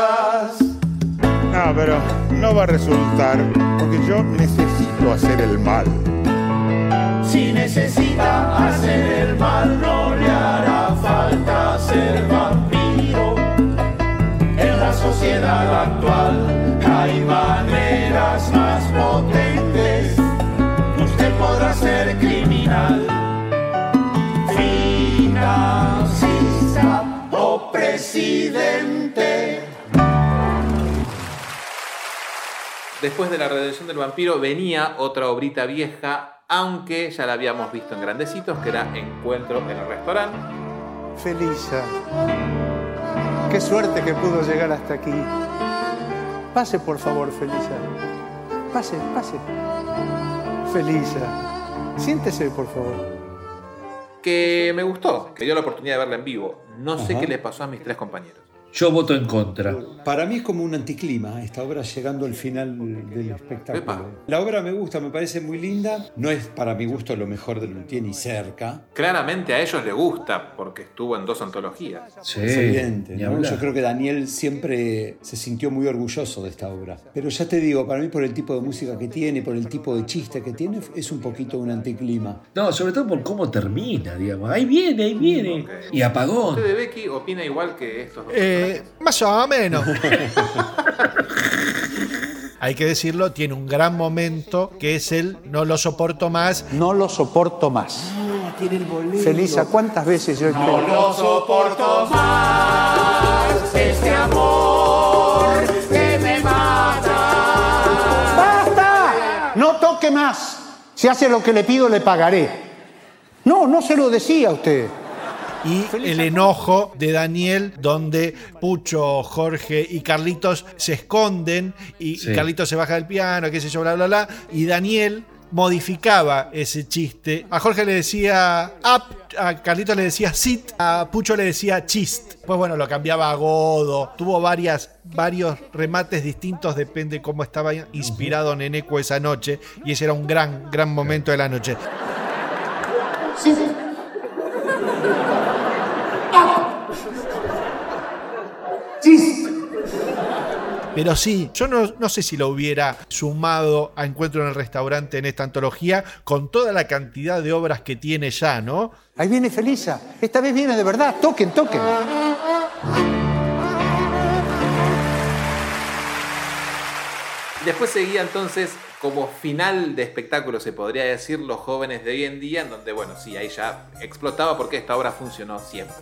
No, pero no va a resultar porque yo necesito hacer el mal. Si necesita hacer el mal, no le hará falta ser vampiro. En la sociedad actual hay maneras más potentes. Usted podrá ser criminal, financista o presidente. Después de la redención del vampiro venía otra obrita vieja, aunque ya la habíamos visto en grandecitos, que era Encuentro en el restaurante. Felisa, qué suerte que pudo llegar hasta aquí. Pase, por favor, Felisa. Pase, pase. Felisa. Siéntese, por favor. Que me gustó, que dio la oportunidad de verla en vivo. No sé Ajá. qué le pasó a mis tres compañeros. Yo voto en contra. Para mí es como un anticlima esta obra llegando al final del espectáculo. La obra me gusta, me parece muy linda. No es para mi gusto lo mejor de Luthier ni cerca. Claramente a ellos les gusta porque estuvo en dos antologías. es evidente. ¿no? Yo creo que Daniel siempre se sintió muy orgulloso de esta obra. Pero ya te digo, para mí por el tipo de música que tiene, por el tipo de chiste que tiene, es un poquito un anticlima. No, sobre todo por cómo termina, digamos. Ahí viene, ahí viene. Y apagón. ¿Usted de Becky opina igual que estos dos? Eh, más o menos. Hay que decirlo, tiene un gran momento que es el no lo soporto más. No lo soporto más. tiene el bolero. Felisa, ¿cuántas veces yo he No lo soporto más, este amor que me mata. ¡Basta! No toque más. Si hace lo que le pido, le pagaré. No, no se lo decía a usted. Y el enojo de Daniel, donde Pucho, Jorge y Carlitos se esconden y Sí. Carlitos se baja del piano, qué sé yo, bla, bla, bla. Y Daniel modificaba ese chiste. A Jorge le decía up, a Carlitos le decía sit, a Pucho le decía chist. Pues bueno, lo cambiaba a godo. Tuvo varias, varios remates distintos, depende cómo estaba inspirado Neneco esa noche. Y ese era un gran, gran momento de la noche. Pero sí, yo no, no sé si lo hubiera sumado a Encuentro en el Restaurante en esta antología con toda la cantidad de obras que tiene ya, ¿no? Ahí viene Felisa. Esta vez viene de verdad. Toquen, toquen. Después seguía entonces como final de espectáculo, se podría decir, los jóvenes de hoy en día, en donde, bueno, sí, ahí ya explotaba porque esta obra funcionó siempre.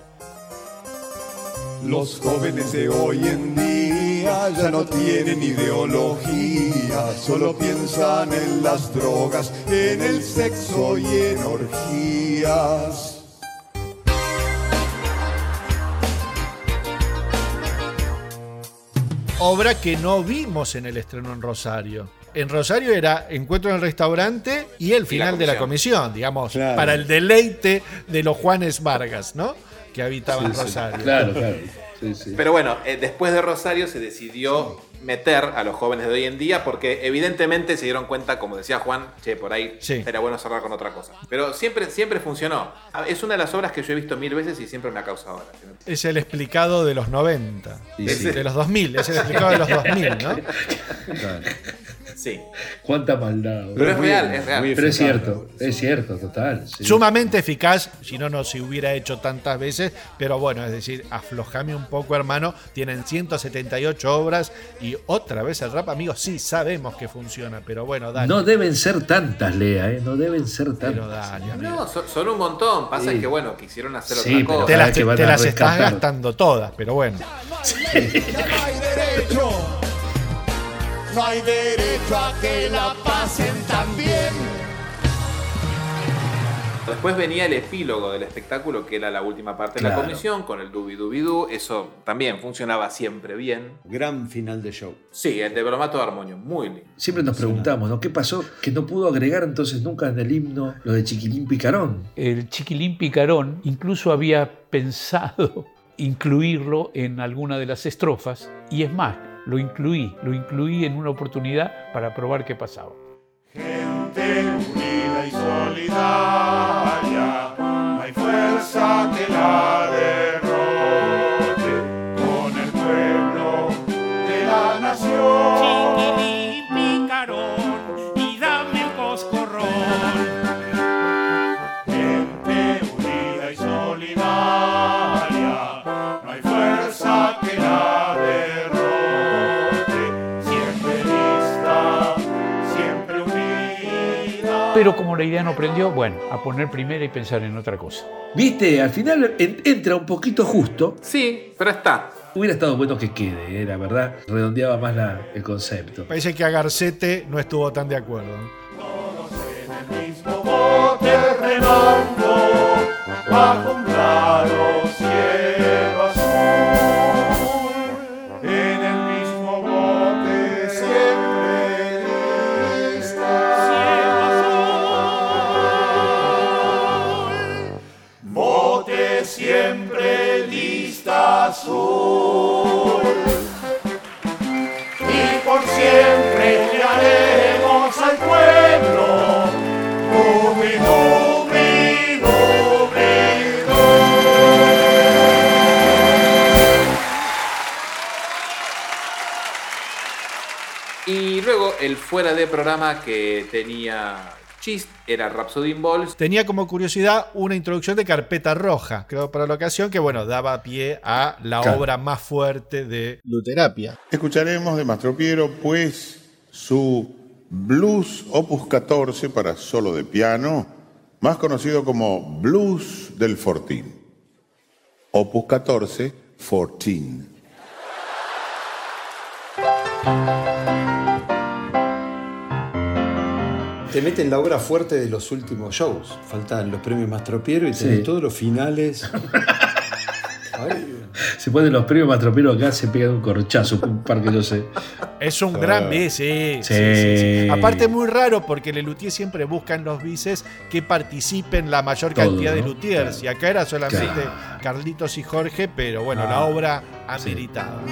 Los jóvenes de hoy en día ya no tienen ideología, solo piensan en las drogas, en el sexo y en orgías. Obra que no vimos en el estreno en Rosario. En Rosario era Encuentro en el Restaurante y el final de la comisión, digamos, Claro. para el deleite de los Juanes Vargas, ¿no? Que habitaban Sí, sí. Rosario. Claro, claro. *laughs* Sí, sí. Pero bueno, eh, después de Rosario se decidió meter a los jóvenes de hoy en día porque evidentemente se dieron cuenta, como decía Juan, che, por ahí era bueno cerrar con otra cosa. Pero siempre, siempre funcionó. Es una de las obras que yo he visto mil veces y siempre me ha causado gracia. Es el explicado de los 90. Sí, de, sí. de los 2000. Es el explicado de los 2000, ¿no? *laughs* Claro. Sí. Cuánta maldad. Pero es real, es real. Pero es cierto, es cierto, total. sí. Sumamente eficaz, si no, no se hubiera hecho tantas veces. Pero bueno, es decir, aflojame un poco, hermano. Tienen 178 obras y otra vez el rap, amigos, sí sabemos que funciona, pero bueno, dale. No deben ser tantas, Lea, ¿eh? No deben ser Pero tantas. dale, No, son, son un montón. Pasa Sí. que, bueno, quisieron hacer Sí, otra cosa. te las, te estás gastando todas, pero bueno. *laughs* derecho. No hay derecho a que la pasen tan bien. Después venía el epílogo del espectáculo, que era la última parte de la comisión, con el dubi dubi du. Eso también funcionaba siempre bien. Gran final de show. Sí, el de Bromato de Armonio, muy lindo. Siempre nos preguntamos, ¿no? ¿Qué pasó? Que no pudo agregar entonces nunca en el himno lo de Chiquilín Picarón. El Chiquilín Picarón incluso había pensado *laughs* incluirlo en alguna de las estrofas y es más, lo incluí, lo incluí en una oportunidad para probar qué pasaba. Gente unida y la idea no prendió, bueno, a poner primera y pensar en otra cosa. ¿Viste? Al final en- entra un poquito justo. Sí, pero está. Hubiera estado bueno que quede, eh, la verdad. Redondeaba más la- el concepto. Parece que a Garcete no estuvo tan de acuerdo. mismo bote remando bajo programa que tenía Chist era Rhapsody in Balls. Tenía como curiosidad una introducción de carpeta roja, creo para la ocasión, que bueno, daba pie a la Claro. obra más fuerte de Luterapia. Escucharemos de Mastro Piero, pues, su Blues Opus 14 para solo de piano, más conocido como Blues del Fortín. Opus 14, Fortín. Te meten la obra fuerte de los últimos shows. Faltan los premios Mastropiero y Sí. tenés todos los finales. *laughs* Se ponen los premios Mastropiero acá, se pegan un corchazo, un par que yo sé. Es un Ah. gran bis, sí, sí, Sí. sí, sí. Aparte muy raro porque Lelutier siempre busca en los bises que participen la mayor Todo, cantidad de luthiers. Y acá era solamente Claro. Carlitos y Jorge, pero bueno, Ah. la obra ameritaba.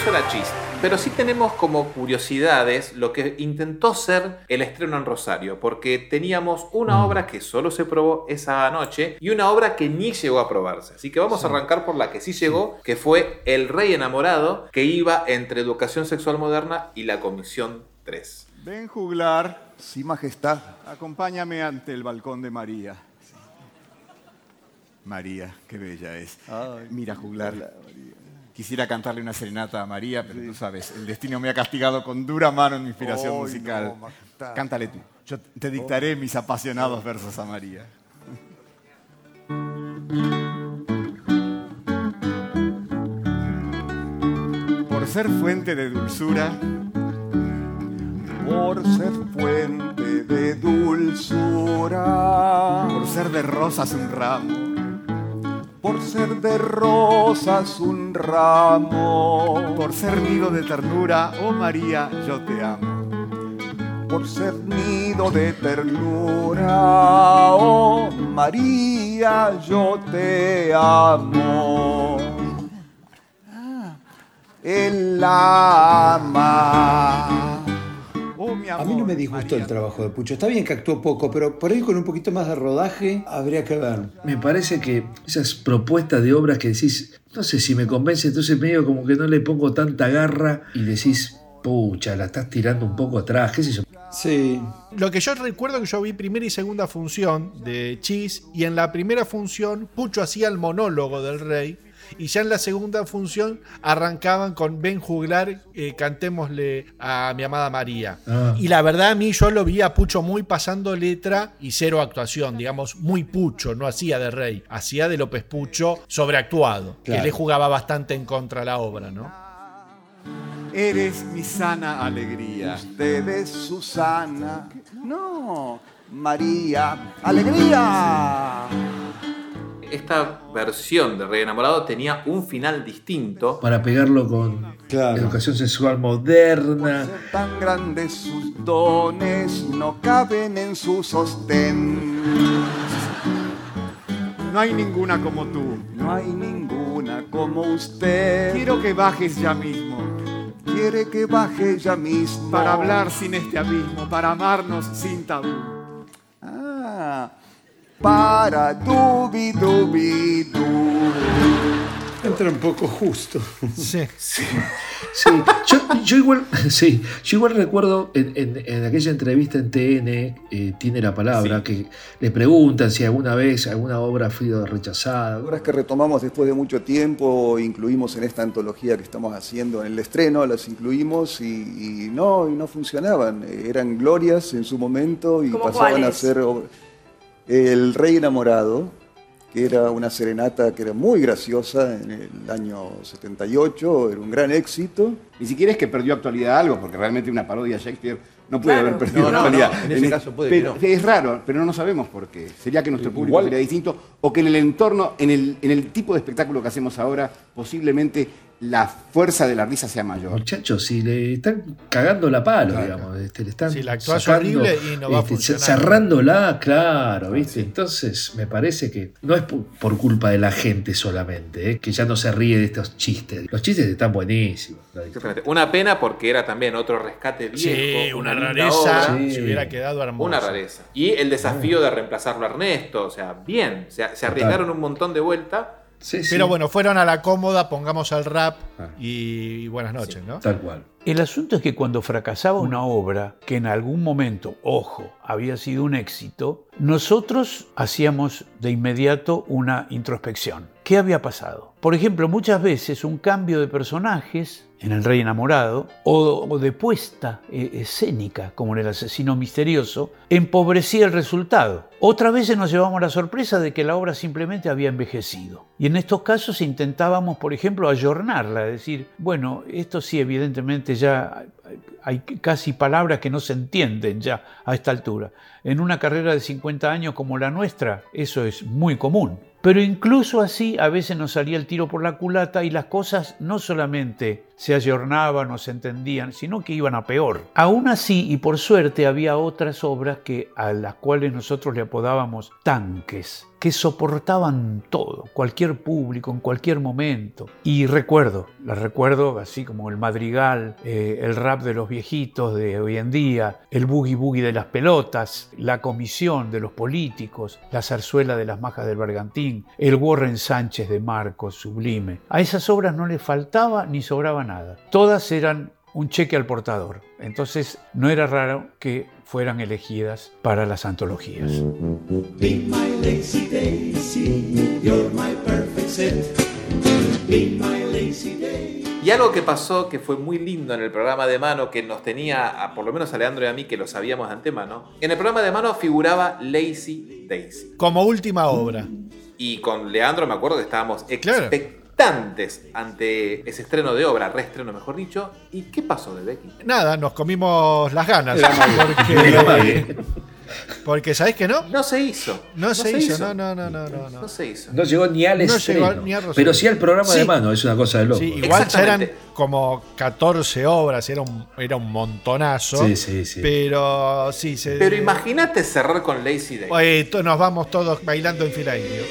Eso era chiste. Pero sí tenemos como curiosidades lo que intentó ser el estreno en Rosario, porque teníamos una obra que solo se probó esa noche y una obra que ni llegó a probarse. Así que vamos a arrancar por la que sí llegó, que fue El Rey Enamorado, que iba entre Educación Sexual Moderna y la Comisión 3. Ven juglar, sí majestad, acompáñame ante el balcón de María. María, qué bella es. Mira, juglar. Quisiera cantarle una serenata a María, pero tú sabes, el destino me ha castigado con dura mano en mi inspiración musical. no. Cántale tú. Yo te dictaré mis apasionados versos a María. Por ser fuente de dulzura, Por ser fuente de dulzura, por ser de rosas un ramo, por ser de rosas un ramo, por ser nido de ternura, oh María, yo te amo. por ser nido de ternura, oh María, yo te amo. Él la ama. A mí no me disgustó el trabajo de Pucho. Está bien que actuó poco, pero por ahí con un poquito más de rodaje habría que ver. Me parece que esas propuestas de obras que decís, no sé si me convence, entonces medio como que no le pongo tanta garra y decís, pucha, la estás tirando un poco atrás, qué sé yo. Sí. Lo que yo recuerdo que yo vi primera y segunda función de Chis y en la primera función Pucho hacía el monólogo del rey y ya en la segunda función arrancaban con Ben Juglar, eh, cantémosle a mi amada María. Ah. Y la verdad a mí yo lo vi a Pucho muy pasando letra y cero actuación, digamos, muy Pucho, no hacía de rey, hacía de López Pucho sobreactuado, Claro. que le jugaba bastante en contra a la obra, ¿no? Eres mi sana alegría. Usted es Susana. No, María. ¡Alegría! Esta versión de Rey Enamorado tenía un final distinto. Para pegarlo con Claro. educación sexual moderna. Tan grandes sus dones, no caben en su sostén. No hay ninguna como tú. No hay ninguna como usted. Quiero que bajes ya mismo. Quiere que baje ya mismo. Para hablar sin este abismo, para amarnos sin tabú. Ah, para dubi dubi du. Entra un poco justo. Sí. *laughs* Sí, yo, yo igual, *laughs* sí, yo igual recuerdo en, en- en aquella entrevista en TN, eh, tiene la palabra, que le preguntan si alguna vez alguna obra ha sido rechazada. Obras que retomamos después de mucho tiempo, incluimos en esta antología que estamos haciendo en el estreno, las incluimos y, y no, y no funcionaban. Eran glorias en su momento y ¿Cómo pasaban a ser ob- El Rey Enamorado, que era una serenata que era muy graciosa en el año 78, era un gran éxito. Ni siquiera es que perdió actualidad algo, porque realmente una parodia de Shakespeare no puede Claro. haber perdido No, actualidad. no, en ese caso puede que pero, no. Es raro, pero no lo sabemos por qué. Sería que nuestro público Igual- sería distinto, o que en el entorno, en el, en el tipo de espectáculo que hacemos ahora, posiblemente la fuerza de la risa sea mayor. Muchachos, si le están cagando la palo, Claro. digamos, este, le están Si la sacando, horrible y no va a este, funcionar. cerrándola, claro, ¿viste? Entonces, me parece que no es por, culpa de la gente solamente, ¿eh? que ya no se ríe de estos chistes. Los chistes están buenísimos. Una pena porque era también otro rescate viejo. Sí, una rareza. Se hubiera quedado hermoso. Una rareza. Y el desafío de reemplazarlo a Ernesto. O sea, bien. Se, se arriesgaron un montón de vuelta. Pero bueno, fueron a la cómoda, pongamos al rap y buenas noches, ¿no? Tal cual. El asunto es que cuando fracasaba una obra que en algún momento, ojo, había sido un éxito, nosotros hacíamos de inmediato una introspección. ¿Qué había pasado? Por ejemplo, muchas veces un cambio de personajes en El Rey Enamorado o, de puesta eh, escénica, como en El Asesino Misterioso, empobrecía el resultado. Otras veces nos llevábamos la sorpresa de que la obra simplemente había envejecido. Y en estos casos intentábamos, por ejemplo, ayornarla, decir, bueno, esto sí, evidentemente ya hay casi palabras que no se entienden ya a esta altura. En una carrera de 50 años como la nuestra, eso es muy común. Pero incluso así a veces nos salía el tiro por la culata y las cosas no solamente se ayornaban o se entendían, sino que iban a peor. Aún así, y por suerte, había otras obras que, a las cuales nosotros le apodábamos tanques, que soportaban todo, cualquier público, en cualquier momento. Y recuerdo, las recuerdo así como el madrigal, eh, el rap de los viejitos de hoy en día, el boogie boogie de las pelotas, la comisión de los políticos, la zarzuela de las majas del Bergantín, el Warren Sánchez de Marcos, sublime. A esas obras no le faltaba ni sobraba nada. Todas eran un cheque al portador. Entonces no era raro que fueran elegidas para las antologías. Be my lazy daisy, you're my perfect set. Be my lazy daisy. Y algo que pasó que fue muy lindo en el programa de mano, que nos tenía, a- por lo menos a Leandro y a mí, que lo sabíamos de antemano. En el programa de mano figuraba Lazy Daisy. Como última obra. Y con Leandro me acuerdo que estábamos expectantes ante ese estreno de obra, reestreno mejor dicho. ¿Y qué pasó de Becky? Nada, nos comimos las ganas. Porque, porque ¿sabés que no? No se hizo. No, se, hizo. No, no, no, no, no. No se hizo. No llegó ni al No estreno. llegó ni al Rosario. pero sí al programa de mano, es una cosa de loco. Sí, igual ya eran como 14 obras, era un, era un montonazo. Sí, sí, sí. Pero sí, se, Pero imagínate cerrar con Lazy. Oye, to- nos vamos todos bailando en fila indio.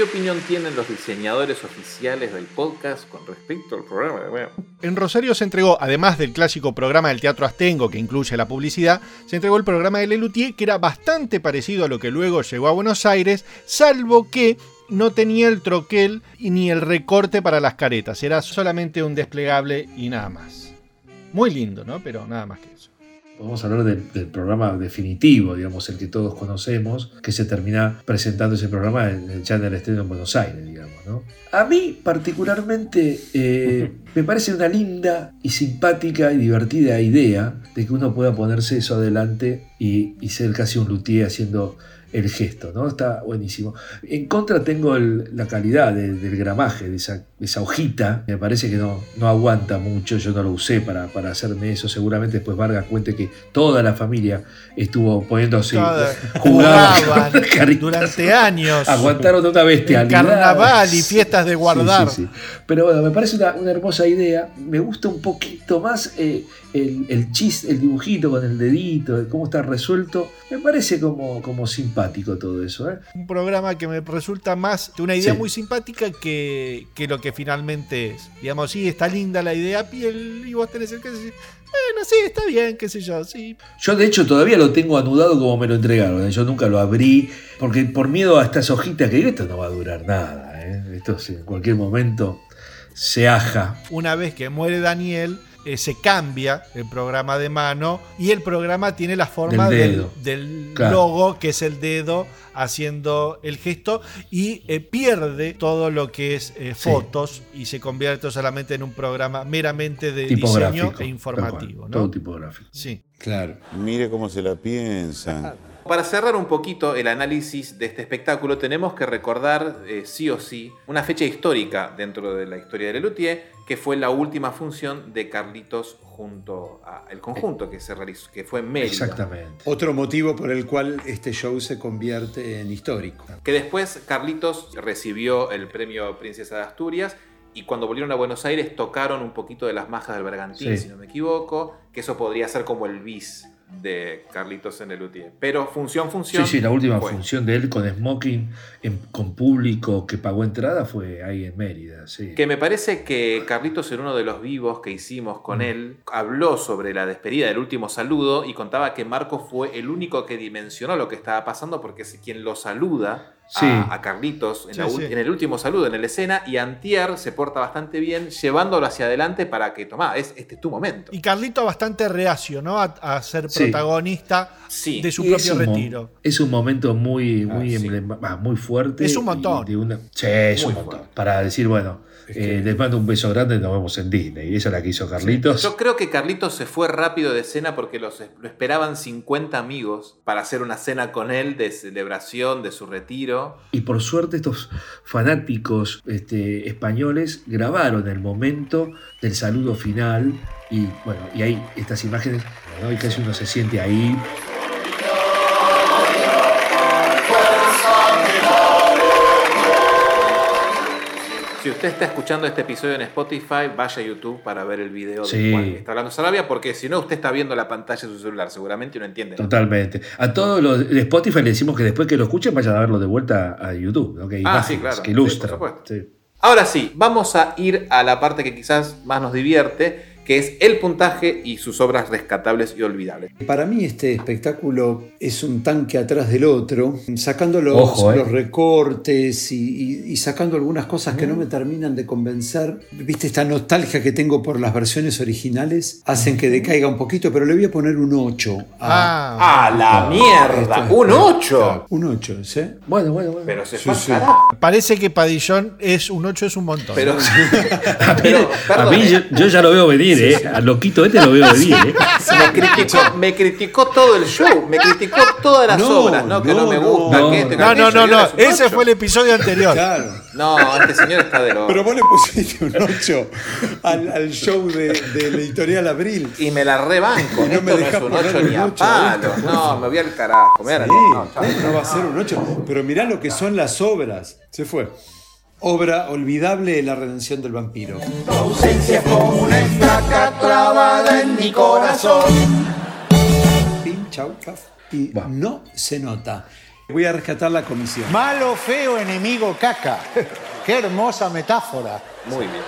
¿Qué opinión tienen los diseñadores oficiales del podcast con respecto al programa mano? En Rosario se entregó, además del clásico programa del Teatro Astengo que incluye la publicidad, se entregó el programa de Lelutier que era bastante parecido a lo que luego llegó a Buenos Aires, salvo que no tenía el troquel ni el recorte para las caretas, era solamente un desplegable y nada más. Muy lindo, ¿no? Pero nada más que eso. Vamos a hablar del, del programa definitivo, digamos, el que todos conocemos, que se termina presentando ese programa en, el estreno en Buenos Aires, digamos, ¿no? A mí, particularmente, eh, *laughs* me parece una linda y simpática y divertida idea de que uno pueda ponerse eso adelante y, y ser casi un luthier haciendo el gesto, ¿no? Está buenísimo. En contra tengo el- la calidad de- del gramaje de esa, de esa hojita. Me parece que no, no aguanta mucho. Yo no lo usé para, para hacerme eso. Seguramente después Vargas cuente que toda la familia estuvo poniéndose Toda- jugaban jugaban con caritas. durante años. Aguantaron una bestialidad. Carnaval y fiestas de Sí, guardar. sí, sí. Pero bueno, me parece una, una hermosa idea. Me gusta un poquito más eh, el, el chiste, el dibujito con el dedito, el cómo está resuelto. Me parece como, como simpático todo eso. ¿eh? Un programa que me resulta más de una idea Sí. muy simpática que, que lo que finalmente es. Digamos, sí, está linda la idea, piel, y vos tenés el que decir, bueno, sí, está bien, qué sé yo, sí. Yo de hecho todavía lo tengo anudado como me lo entregaron. ¿eh? Yo nunca lo abrí porque por miedo a estas hojitas que digo, esto no va a durar nada. ¿eh? Esto en cualquier momento se aja. Una vez que muere Daniel, eh, se cambia el programa de mano y el programa tiene la forma Del del, dedo. del Claro. logo, que es el dedo haciendo el gesto, y eh, pierde todo lo que es eh, Sí. fotos y se convierte solamente en un programa meramente de diseño e informativo. tal cual, ¿no? todo tipográfico. Sí. Claro. Mire cómo se la piensan. Para cerrar un poquito el análisis de este espectáculo, tenemos que recordar, eh, sí o sí, una fecha histórica dentro de la historia de Lelutier, que fue la última función de Carlitos junto al conjunto que se realizó, que fue en Mérida. Exactamente. Otro motivo por el cual este show se convierte en histórico. Que después Carlitos recibió el premio Princesa de Asturias y cuando volvieron a Buenos Aires tocaron un poquito de las majas del Bergantín, Sí. si no me equivoco, que eso podría ser como el bis de Carlitos en el UTIE. Pero función, función. Sí, sí, la última fue. función de él con Smoking, en- con público que pagó entrada fue ahí en Mérida. Sí. Que me parece que Carlitos en uno de los vivos que hicimos Mm. con él habló sobre la despedida del último saludo y contaba que Marco fue el único que dimensionó lo que estaba pasando porque es quien lo saluda Sí. a, a Carlitos en, Sí, la ul- sí. en el último saludo en la escena y Antier se porta bastante bien llevándolo hacia adelante para que, tomá, es, este es tu momento. Y Carlito bastante reacio, ¿no? A, a ser protagonista Sí. de su Y es propio retiro. Es un momento muy, muy, Ah, sí. emblema- ah, muy fuerte. Es un montón. de una- sí, es Muy un montón. Para decir, bueno, eh, les mando un beso grande, nos vemos en Disney. Y esa es la que hizo Carlitos. Yo creo que Carlitos se fue rápido de escena porque los, lo esperaban 50 amigos para hacer una cena con él de celebración de su retiro. Y por suerte estos fanáticos este, españoles grabaron el momento del saludo final y bueno, y hay estas imágenes, ¿no? y casi uno se siente ahí. Si usted está escuchando este episodio en Spotify, vaya a YouTube para ver el video Sí. de Juan que está hablando Sarabia, porque si no, usted está viendo la pantalla de su celular, seguramente no entiende. Totalmente. A todos los de Spotify le decimos que después que lo escuchen vayan a verlo de vuelta a YouTube, hay Ah, sí, claro. que Sí, ilustran. por supuesto. Sí. Ahora sí, vamos a ir a la parte que quizás más nos divierte, que es el puntaje y sus obras rescatables y olvidables. Para mí este espectáculo es un tanque atrás del otro, sacando los, Ojo, eh. los recortes y, y- y sacando algunas cosas que no me terminan de convencer. Viste, esta nostalgia que tengo por las versiones originales hacen que decaiga un poquito, pero le voy a poner un 8. Ah, ¡A la mierda! Esto es- ¡Un 8! Un 8, ¿sí? Bueno, bueno, bueno. Pero se Sí, parece que Padillón es un 8 es un montón. Pero, A *laughs* mí, pero, a mí ¿eh? yo, yo ya lo veo venir, ¿eh? Al loquito este lo veo venir, ¿eh? *laughs* me, criticó, me criticó todo el show, me criticó todas las No, obras, ¿no? Que no, no, me no. gusta, No, que esto, que no, no, no, no. Ese ocho. fue el episodio anterior. Claro. No, este señor está de lo. Pero vos le pusiste un 8 al, al show de, de la editorial Abril. Y me la rebanco. Y no Esto me no, dejas es un ponerle 8 ni a ocho a palo. No, me voy al carajo. A Sí, no, no va a ser un 8. Pero mirá lo que son las obras. Se fue. Obra olvidable La redención del vampiro. Tu ausencia es como una estaca clavada en mi corazón. Pin, chau, caf. Y no se nota. Voy a rescatar la comisión. Malo, feo, enemigo, caca. *laughs* Qué hermosa metáfora. Muy bien.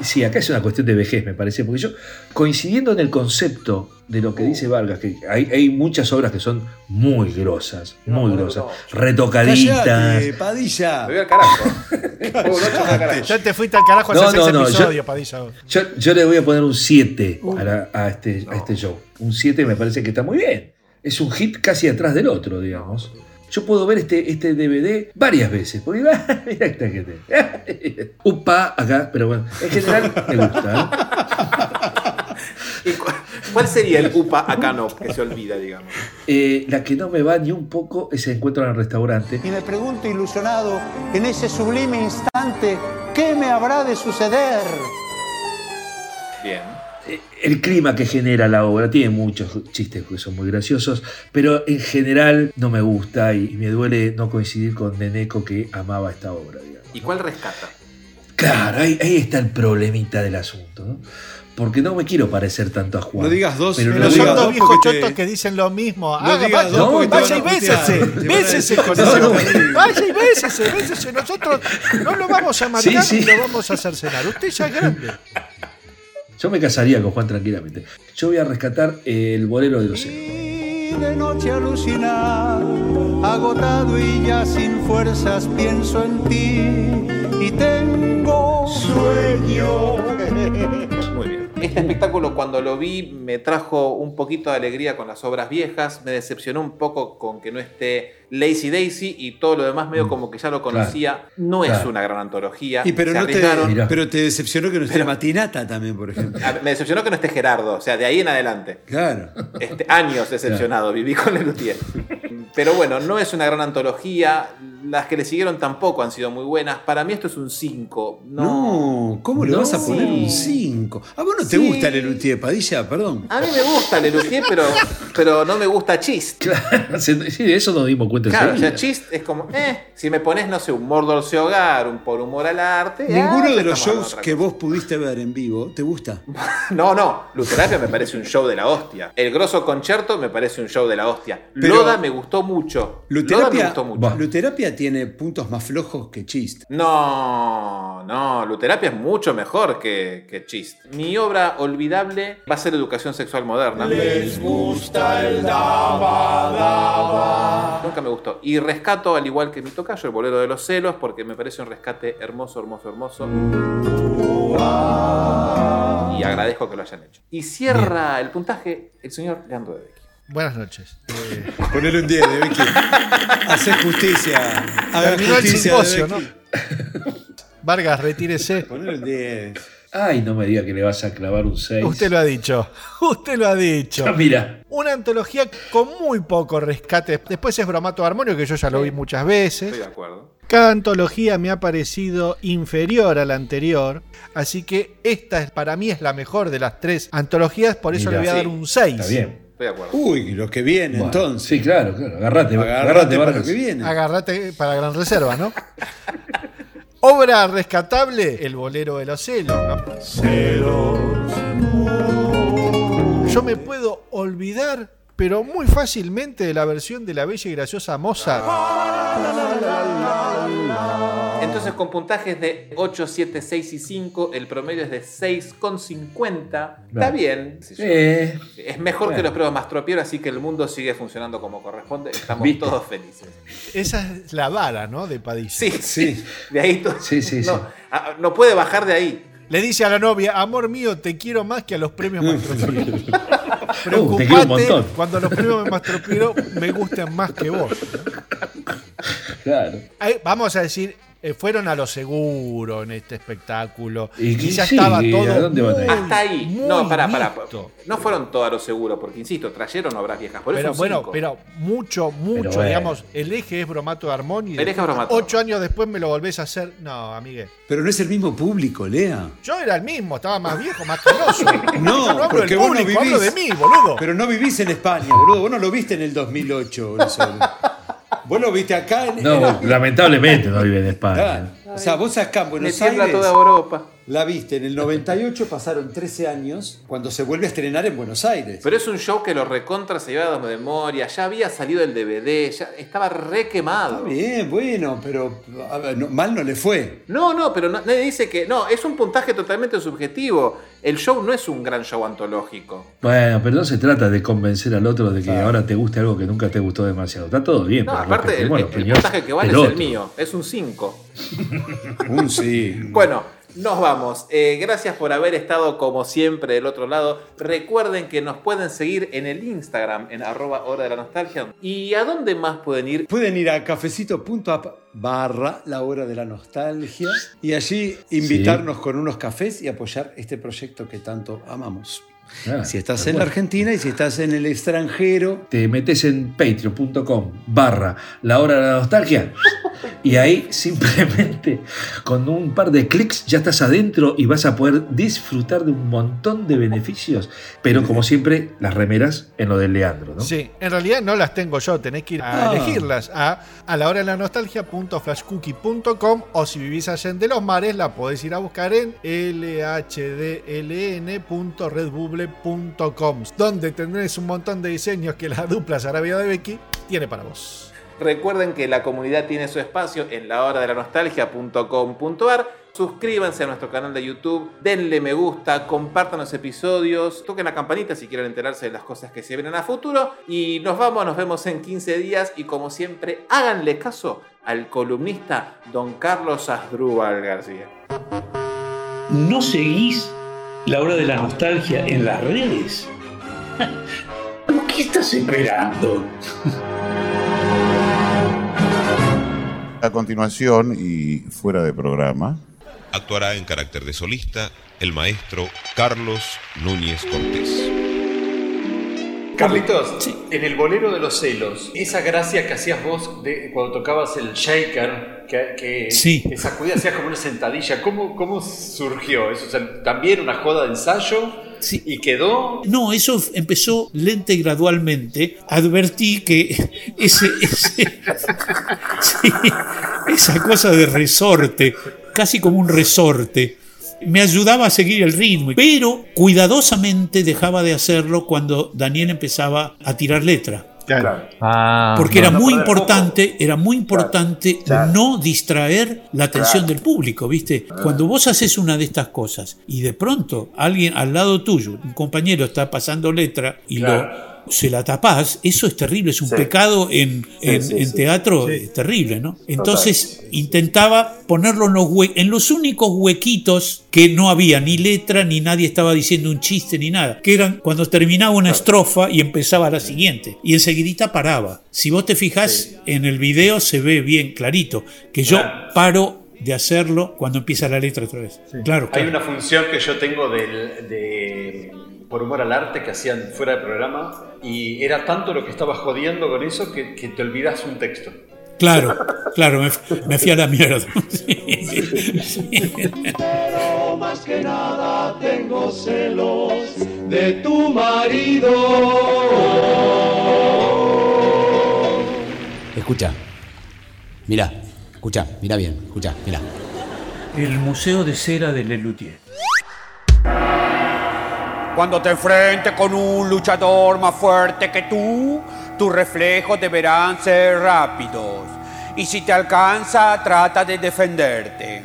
Sí, acá es una cuestión de vejez, me parece, porque yo, coincidiendo en el concepto de lo que dice Vargas, que hay, hay muchas obras que son muy grosas, muy grosas, retocaditas. Padilla. Me voy al carajo. Un 8 me voy al carajo. Ya te fuiste al carajo hace No, seis no, no, yo- episodios, Padilla. Yo, yo le voy a poner un 7 a, la- a este, a este show. Un 7 me parece que está muy bien. Es un hit casi atrás del otro, digamos. Yo puedo ver este, este DVD varias veces. Porque *laughs* mira esta gente. *laughs* Upa, acá, pero bueno, en general me gusta. ¿Y cu- ¿Cuál sería el UPA acá no, que se olvida, digamos? ¿eh? Eh, la que no me va ni un poco es el encuentro en el restaurante. Y me pregunto ilusionado, en ese sublime instante, ¿qué me habrá de suceder? Bien. El clima que genera la obra tiene muchos chistes que son muy graciosos, pero en general no me gusta y me duele no coincidir con Neneco que amaba esta obra. digamos. ¿Y cuál rescata? Claro, ahí, ahí está el problemita del asunto, ¿no? Porque no me quiero parecer tanto a Juan. No digas dos, pero Pero no son dos viejos chotos que dicen lo mismo. No Haga, digas vaya, dos vaya y bésese. Bésese con *laughs* No, ese no. hombre. Vaya y bésese, bésese. Nosotros no lo vamos a marcar Sí, sí. ni lo vamos a hacer cenar. Usted ya es grande. Yo me casaría con Juan tranquilamente. Yo voy a rescatar el bolero de los. Y de noche alucinar, agotado y ya sin fuerzas pienso en ti y tengo sueño. *laughs* Este espectáculo cuando lo vi me trajo un poquito de alegría con las obras viejas, me decepcionó un poco con que no esté Lazy Daisy y todo lo demás medio como que ya lo conocía. No es una gran antología. Y pero, no te, pero decepcionó que no esté Matinata también, por ejemplo. *laughs* Me decepcionó que no esté Gerardo, o sea, de ahí en adelante. Claro. Este, años decepcionado, viví con Lelutier. Pero bueno, no es una gran antología. Las que le siguieron tampoco han sido muy buenas. Para mí esto es un 5. No, No, ¿cómo le No. vas a poner Sí. un 5? ¿A vos no te Sí. gusta Lelutier, Padilla? Perdón. A mí me gusta Lelutier, pero, pero no me gusta Chist. Sí, de eso nos dimos cuenta Claro, o sea, enseguida. Chist es como, eh, si me pones, no sé, un Mordor se hogar, un por humor al arte. Ninguno ah, de los shows que vos pudiste ver en vivo, ¿te gusta? *laughs* No, no, Luterapia me parece un show de la hostia. El grosso concierto me parece un show de la hostia. Pero- Loda me gustó mucho. Loda me Luterapia, gustó mucho. Luterapia tiene puntos más flojos que chist. No, no, Luterapia es mucho mejor que, que Chist. Mi obra olvidable va a ser Educación Sexual Moderna. Les gusta el daba, daba. Nunca me gustó. Y rescato, al igual que mi tocayo, el bolero de los celos, porque me parece un rescate hermoso, hermoso, hermoso. Y agradezco que lo hayan hecho. Y cierra el puntaje el señor Leandro de Becky. Buenas noches. Eh, Ponele un 10 de Vicky. Hacé justicia. Haga terminó el justicia. simposio, de ¿no? Vargas, retírese. Ponele un 10. Ay, no me diga que le vas a clavar un 6. Usted lo ha dicho. *laughs* Usted lo ha dicho. Mira. Una antología con muy poco rescate. Después es Bromato Armonio, que yo ya lo vi muchas veces. Estoy de acuerdo. Cada antología me ha parecido inferior a la anterior, así que esta es- para mí es la mejor de las tres antologías, por eso Mira, le voy a sí, dar un 6. Está bien. Estoy de acuerdo. Uy, lo que viene Bueno, entonces. Sí, claro, claro. Agarrate, Agarrate agarrate, para lo que viene. Agárrate para Gran Reserva, ¿no? *laughs* Obra rescatable, El bolero de los celos, ¿no? Yo me puedo olvidar, pero muy fácilmente, de la versión de la bella y graciosa Mozart. Entonces, con puntajes de 8, 7, 6 y 5, el promedio es de 6,50. Está bien. yo. Eh, Es mejor Bueno. que los pruebas Mastropiero, así que el mundo sigue funcionando como corresponde. Estamos ¿Viste? todos felices. Esa es la vara, ¿no? De Padilla. Sí, sí. *laughs* De ahí todo. Sí, sí, no, sí. no puede bajar de ahí. Le dice a la novia, amor mío, te quiero más que a los premios Mastropiero. *laughs* Uh, te quiero un Preocupate montón. cuando los premios Mastropiero me gusten más que vos. claro. Ahí, vamos a decir, eh, fueron a lo seguro en este espectáculo. Y ya sí, estaba ¿a todo. dónde van a ir? muy, Hasta ahí. muy no, pará, pará. No fueron todos a lo seguro, porque insisto, trayeron obras viejas. Por eso Pero bueno, cinco. pero mucho, mucho, Pero digamos, el eje es bromato de Armoni. El eje es Bromato. Ocho años después me lo volvés a hacer. No, amigue. Pero no es el mismo público, Lea. Yo era el mismo, estaba más viejo, más canoso. *laughs* No, no porque del vos no público, vivís. hablo de mí, boludo. Pero no vivís en España, boludo. Vos no lo viste en el 2008. Vos lo viste acá en, No, *laughs* lamentablemente no vive en España. Claro. O sea, vos acá en Me Buenos tiembla Aires toda Europa. La viste en el 98, pasaron 13 años cuando se vuelve a estrenar en Buenos Aires. Pero es un show que lo recontra se lleva de memoria. Ya había salido el DVD, ya estaba re quemado. Bien, bueno, pero a ver, no- mal no le fue. No, no, pero no- nadie dice que. No, es un puntaje totalmente subjetivo. El show no es un gran show antológico. Bueno, pero no se trata de convencer al otro de que ahora te guste algo que nunca te gustó demasiado. Está todo bien, No, pero aparte, el, puntaje que vale es el mío. Es un 5. *laughs* Un sí. Bueno, nos vamos. Eh, gracias por haber estado como siempre del otro lado. Recuerden que nos pueden seguir en el Instagram, en arroba hora de la nostalgia. ¿Y a dónde más pueden ir? Pueden ir a cafecito.app barra la hora de la nostalgia y allí invitarnos con unos cafés y apoyar este proyecto que tanto amamos. Ah, si estás en la. Argentina y si estás en el extranjero, Te metes en patreon.com barra la hora de la nostalgia y ahí simplemente con un par de clics ya estás adentro y vas a poder disfrutar de un montón de beneficios. Pero como siempre, las remeras en lo de Leandro, ¿no? Sí, en realidad no las tengo yo, tenés que ir a Ah. elegirlas a, a la hora de la nostalgia.flashcookie.com o si vivís allá en De los Mares la podés ir a buscar en donde tendréis un montón de diseños que la dupla Sarabia de Becky tiene para vos. Recuerden que la comunidad tiene su espacio en la hora de la nostalgia.com.ar. Suscríbanse a nuestro canal de YouTube, denle me gusta, compartan los episodios, toquen la campanita si quieren enterarse de las cosas que se vienen a futuro. Y nos vamos, nos vemos en 15 días y como siempre, háganle caso al columnista don Carlos Asdrúbal García. ¿No seguís la hora de la nostalgia en las redes? *laughs* ¿Por qué estás esperando? *laughs* A continuación y fuera de programa, Actuará en carácter de solista el maestro Carlos Núñez Cortés. Carlitos, en el bolero de los celos, esa gracia que hacías vos de, cuando tocabas el shaker, que, que, Sí. que sacudías, hacías como una sentadilla, ¿cómo, cómo surgió eso? O sea, también una joda de ensayo y quedó. No, eso empezó lenta y gradualmente. Advertí que *laughs* ese, ese- *laughs* sí, esa cosa de resorte, casi como un resorte, me ayudaba a seguir el ritmo, pero cuidadosamente dejaba de hacerlo cuando Daniel empezaba a tirar letra. Ah, Porque era muy importante, era muy importante no distraer la atención del público, ¿viste? Cuando vos haces una de estas cosas y de pronto alguien al lado tuyo, un compañero está pasando letra y lo se la tapás, eso es terrible, es un Sí. pecado en, Sí, en- sí, en sí. teatro, Sí. es terrible, ¿no? Entonces intentaba ponerlo en los, hue- en los únicos huequitos que no había ni letra, ni nadie estaba diciendo un chiste, ni nada, que eran cuando terminaba una estrofa y empezaba la siguiente, y enseguidita paraba. Si vos te fijás en el video se ve bien clarito, que yo paro de hacerlo cuando empieza la letra otra vez. Claro, Hay claro. una función que yo tengo del, de por humor al arte que hacían fuera del programa y era tanto lo que estaba jodiendo con eso que, que te olvidas un texto. Claro, claro, me, me fui a la mierda. *laughs* Pero más que nada tengo celos de tu marido. Escucha. Mira, escucha, mira bien, escucha, mira. El Museo de Cera de Lelutier. Cuando te enfrentes con un luchador más fuerte que tú, tus reflejos deberán ser rápidos. Y si te alcanza, trata de defenderte.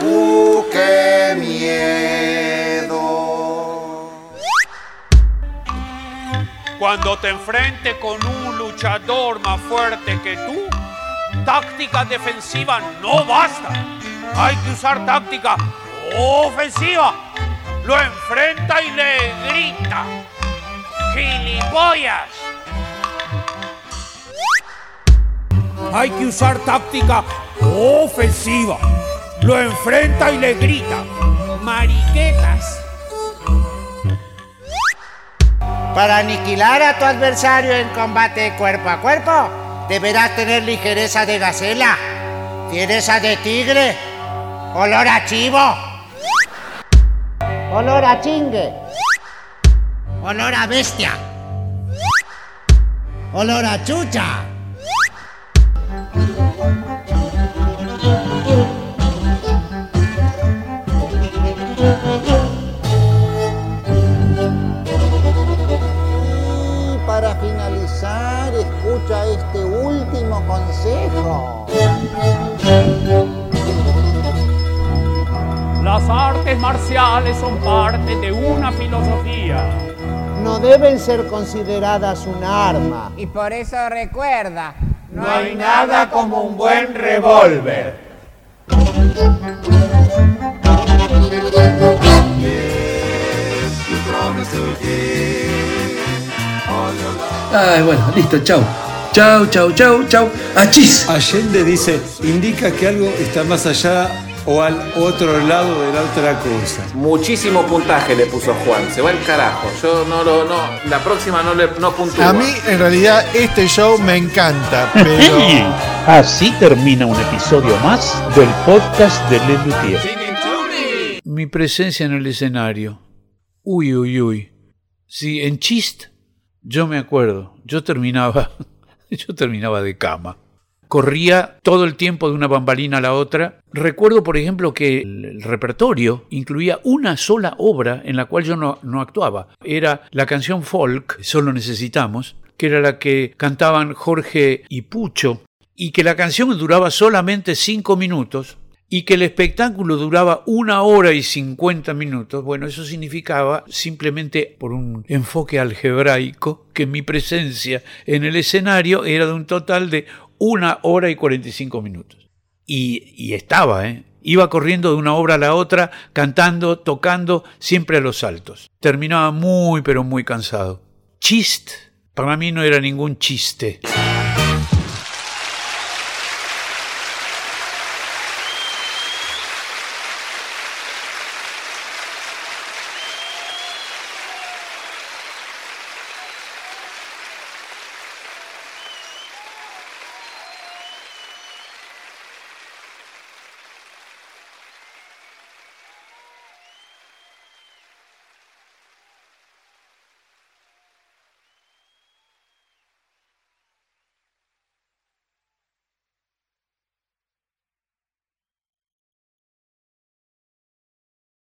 ¡Uh, qué miedo! Cuando te enfrentes con un luchador más fuerte que tú, táctica defensiva no basta. Hay que usar táctica ofensiva. Lo enfrenta y le grita. ¡Gilipollas! Hay que usar táctica ofensiva. Lo enfrenta y le grita. Mariquetas. Para aniquilar a tu adversario en combate cuerpo a cuerpo, deberás tener ligereza de gacela, fiereza de tigre, olor a chivo, olor a chingue, olor a bestia, olor a chucha. Deben ser consideradas un arma. Y por eso recuerda, No hay nada como un buen revólver. Ay, bueno, listo, chau. Chau, chau, chau, chau. ¡Achis! Allende dice, indica que algo está más allá o al otro lado de la otra cosa. Muchísimo puntaje le puso Juan, se va el carajo. Yo no lo, no, la próxima no le no puntúo. A mí, en realidad, este show me encanta, pero. Así termina un episodio más del podcast de Lelutier. Mi presencia en el escenario. Uy, uy, uy. Sí, en Chist, yo me acuerdo, yo terminaba, *laughs* yo terminaba de cama. Corría todo el tiempo de una bambalina a la otra. Recuerdo, por ejemplo, que el, repertorio incluía una sola obra en la cual yo no, no actuaba. Era la canción folk, Solo Necesitamos, que era la que cantaban Jorge y Pucho, y que la canción duraba solamente cinco minutos y que el espectáculo duraba una hora y cincuenta minutos, bueno, eso significaba simplemente por un enfoque algebraico que mi presencia en el escenario era de un total de una hora y cuarenta y cinco minutos. Y, y estaba, ¿eh? Iba corriendo de una obra a la otra, cantando, tocando, siempre a los saltos. Terminaba muy, pero muy cansado. Chist, para mí no era ningún chiste.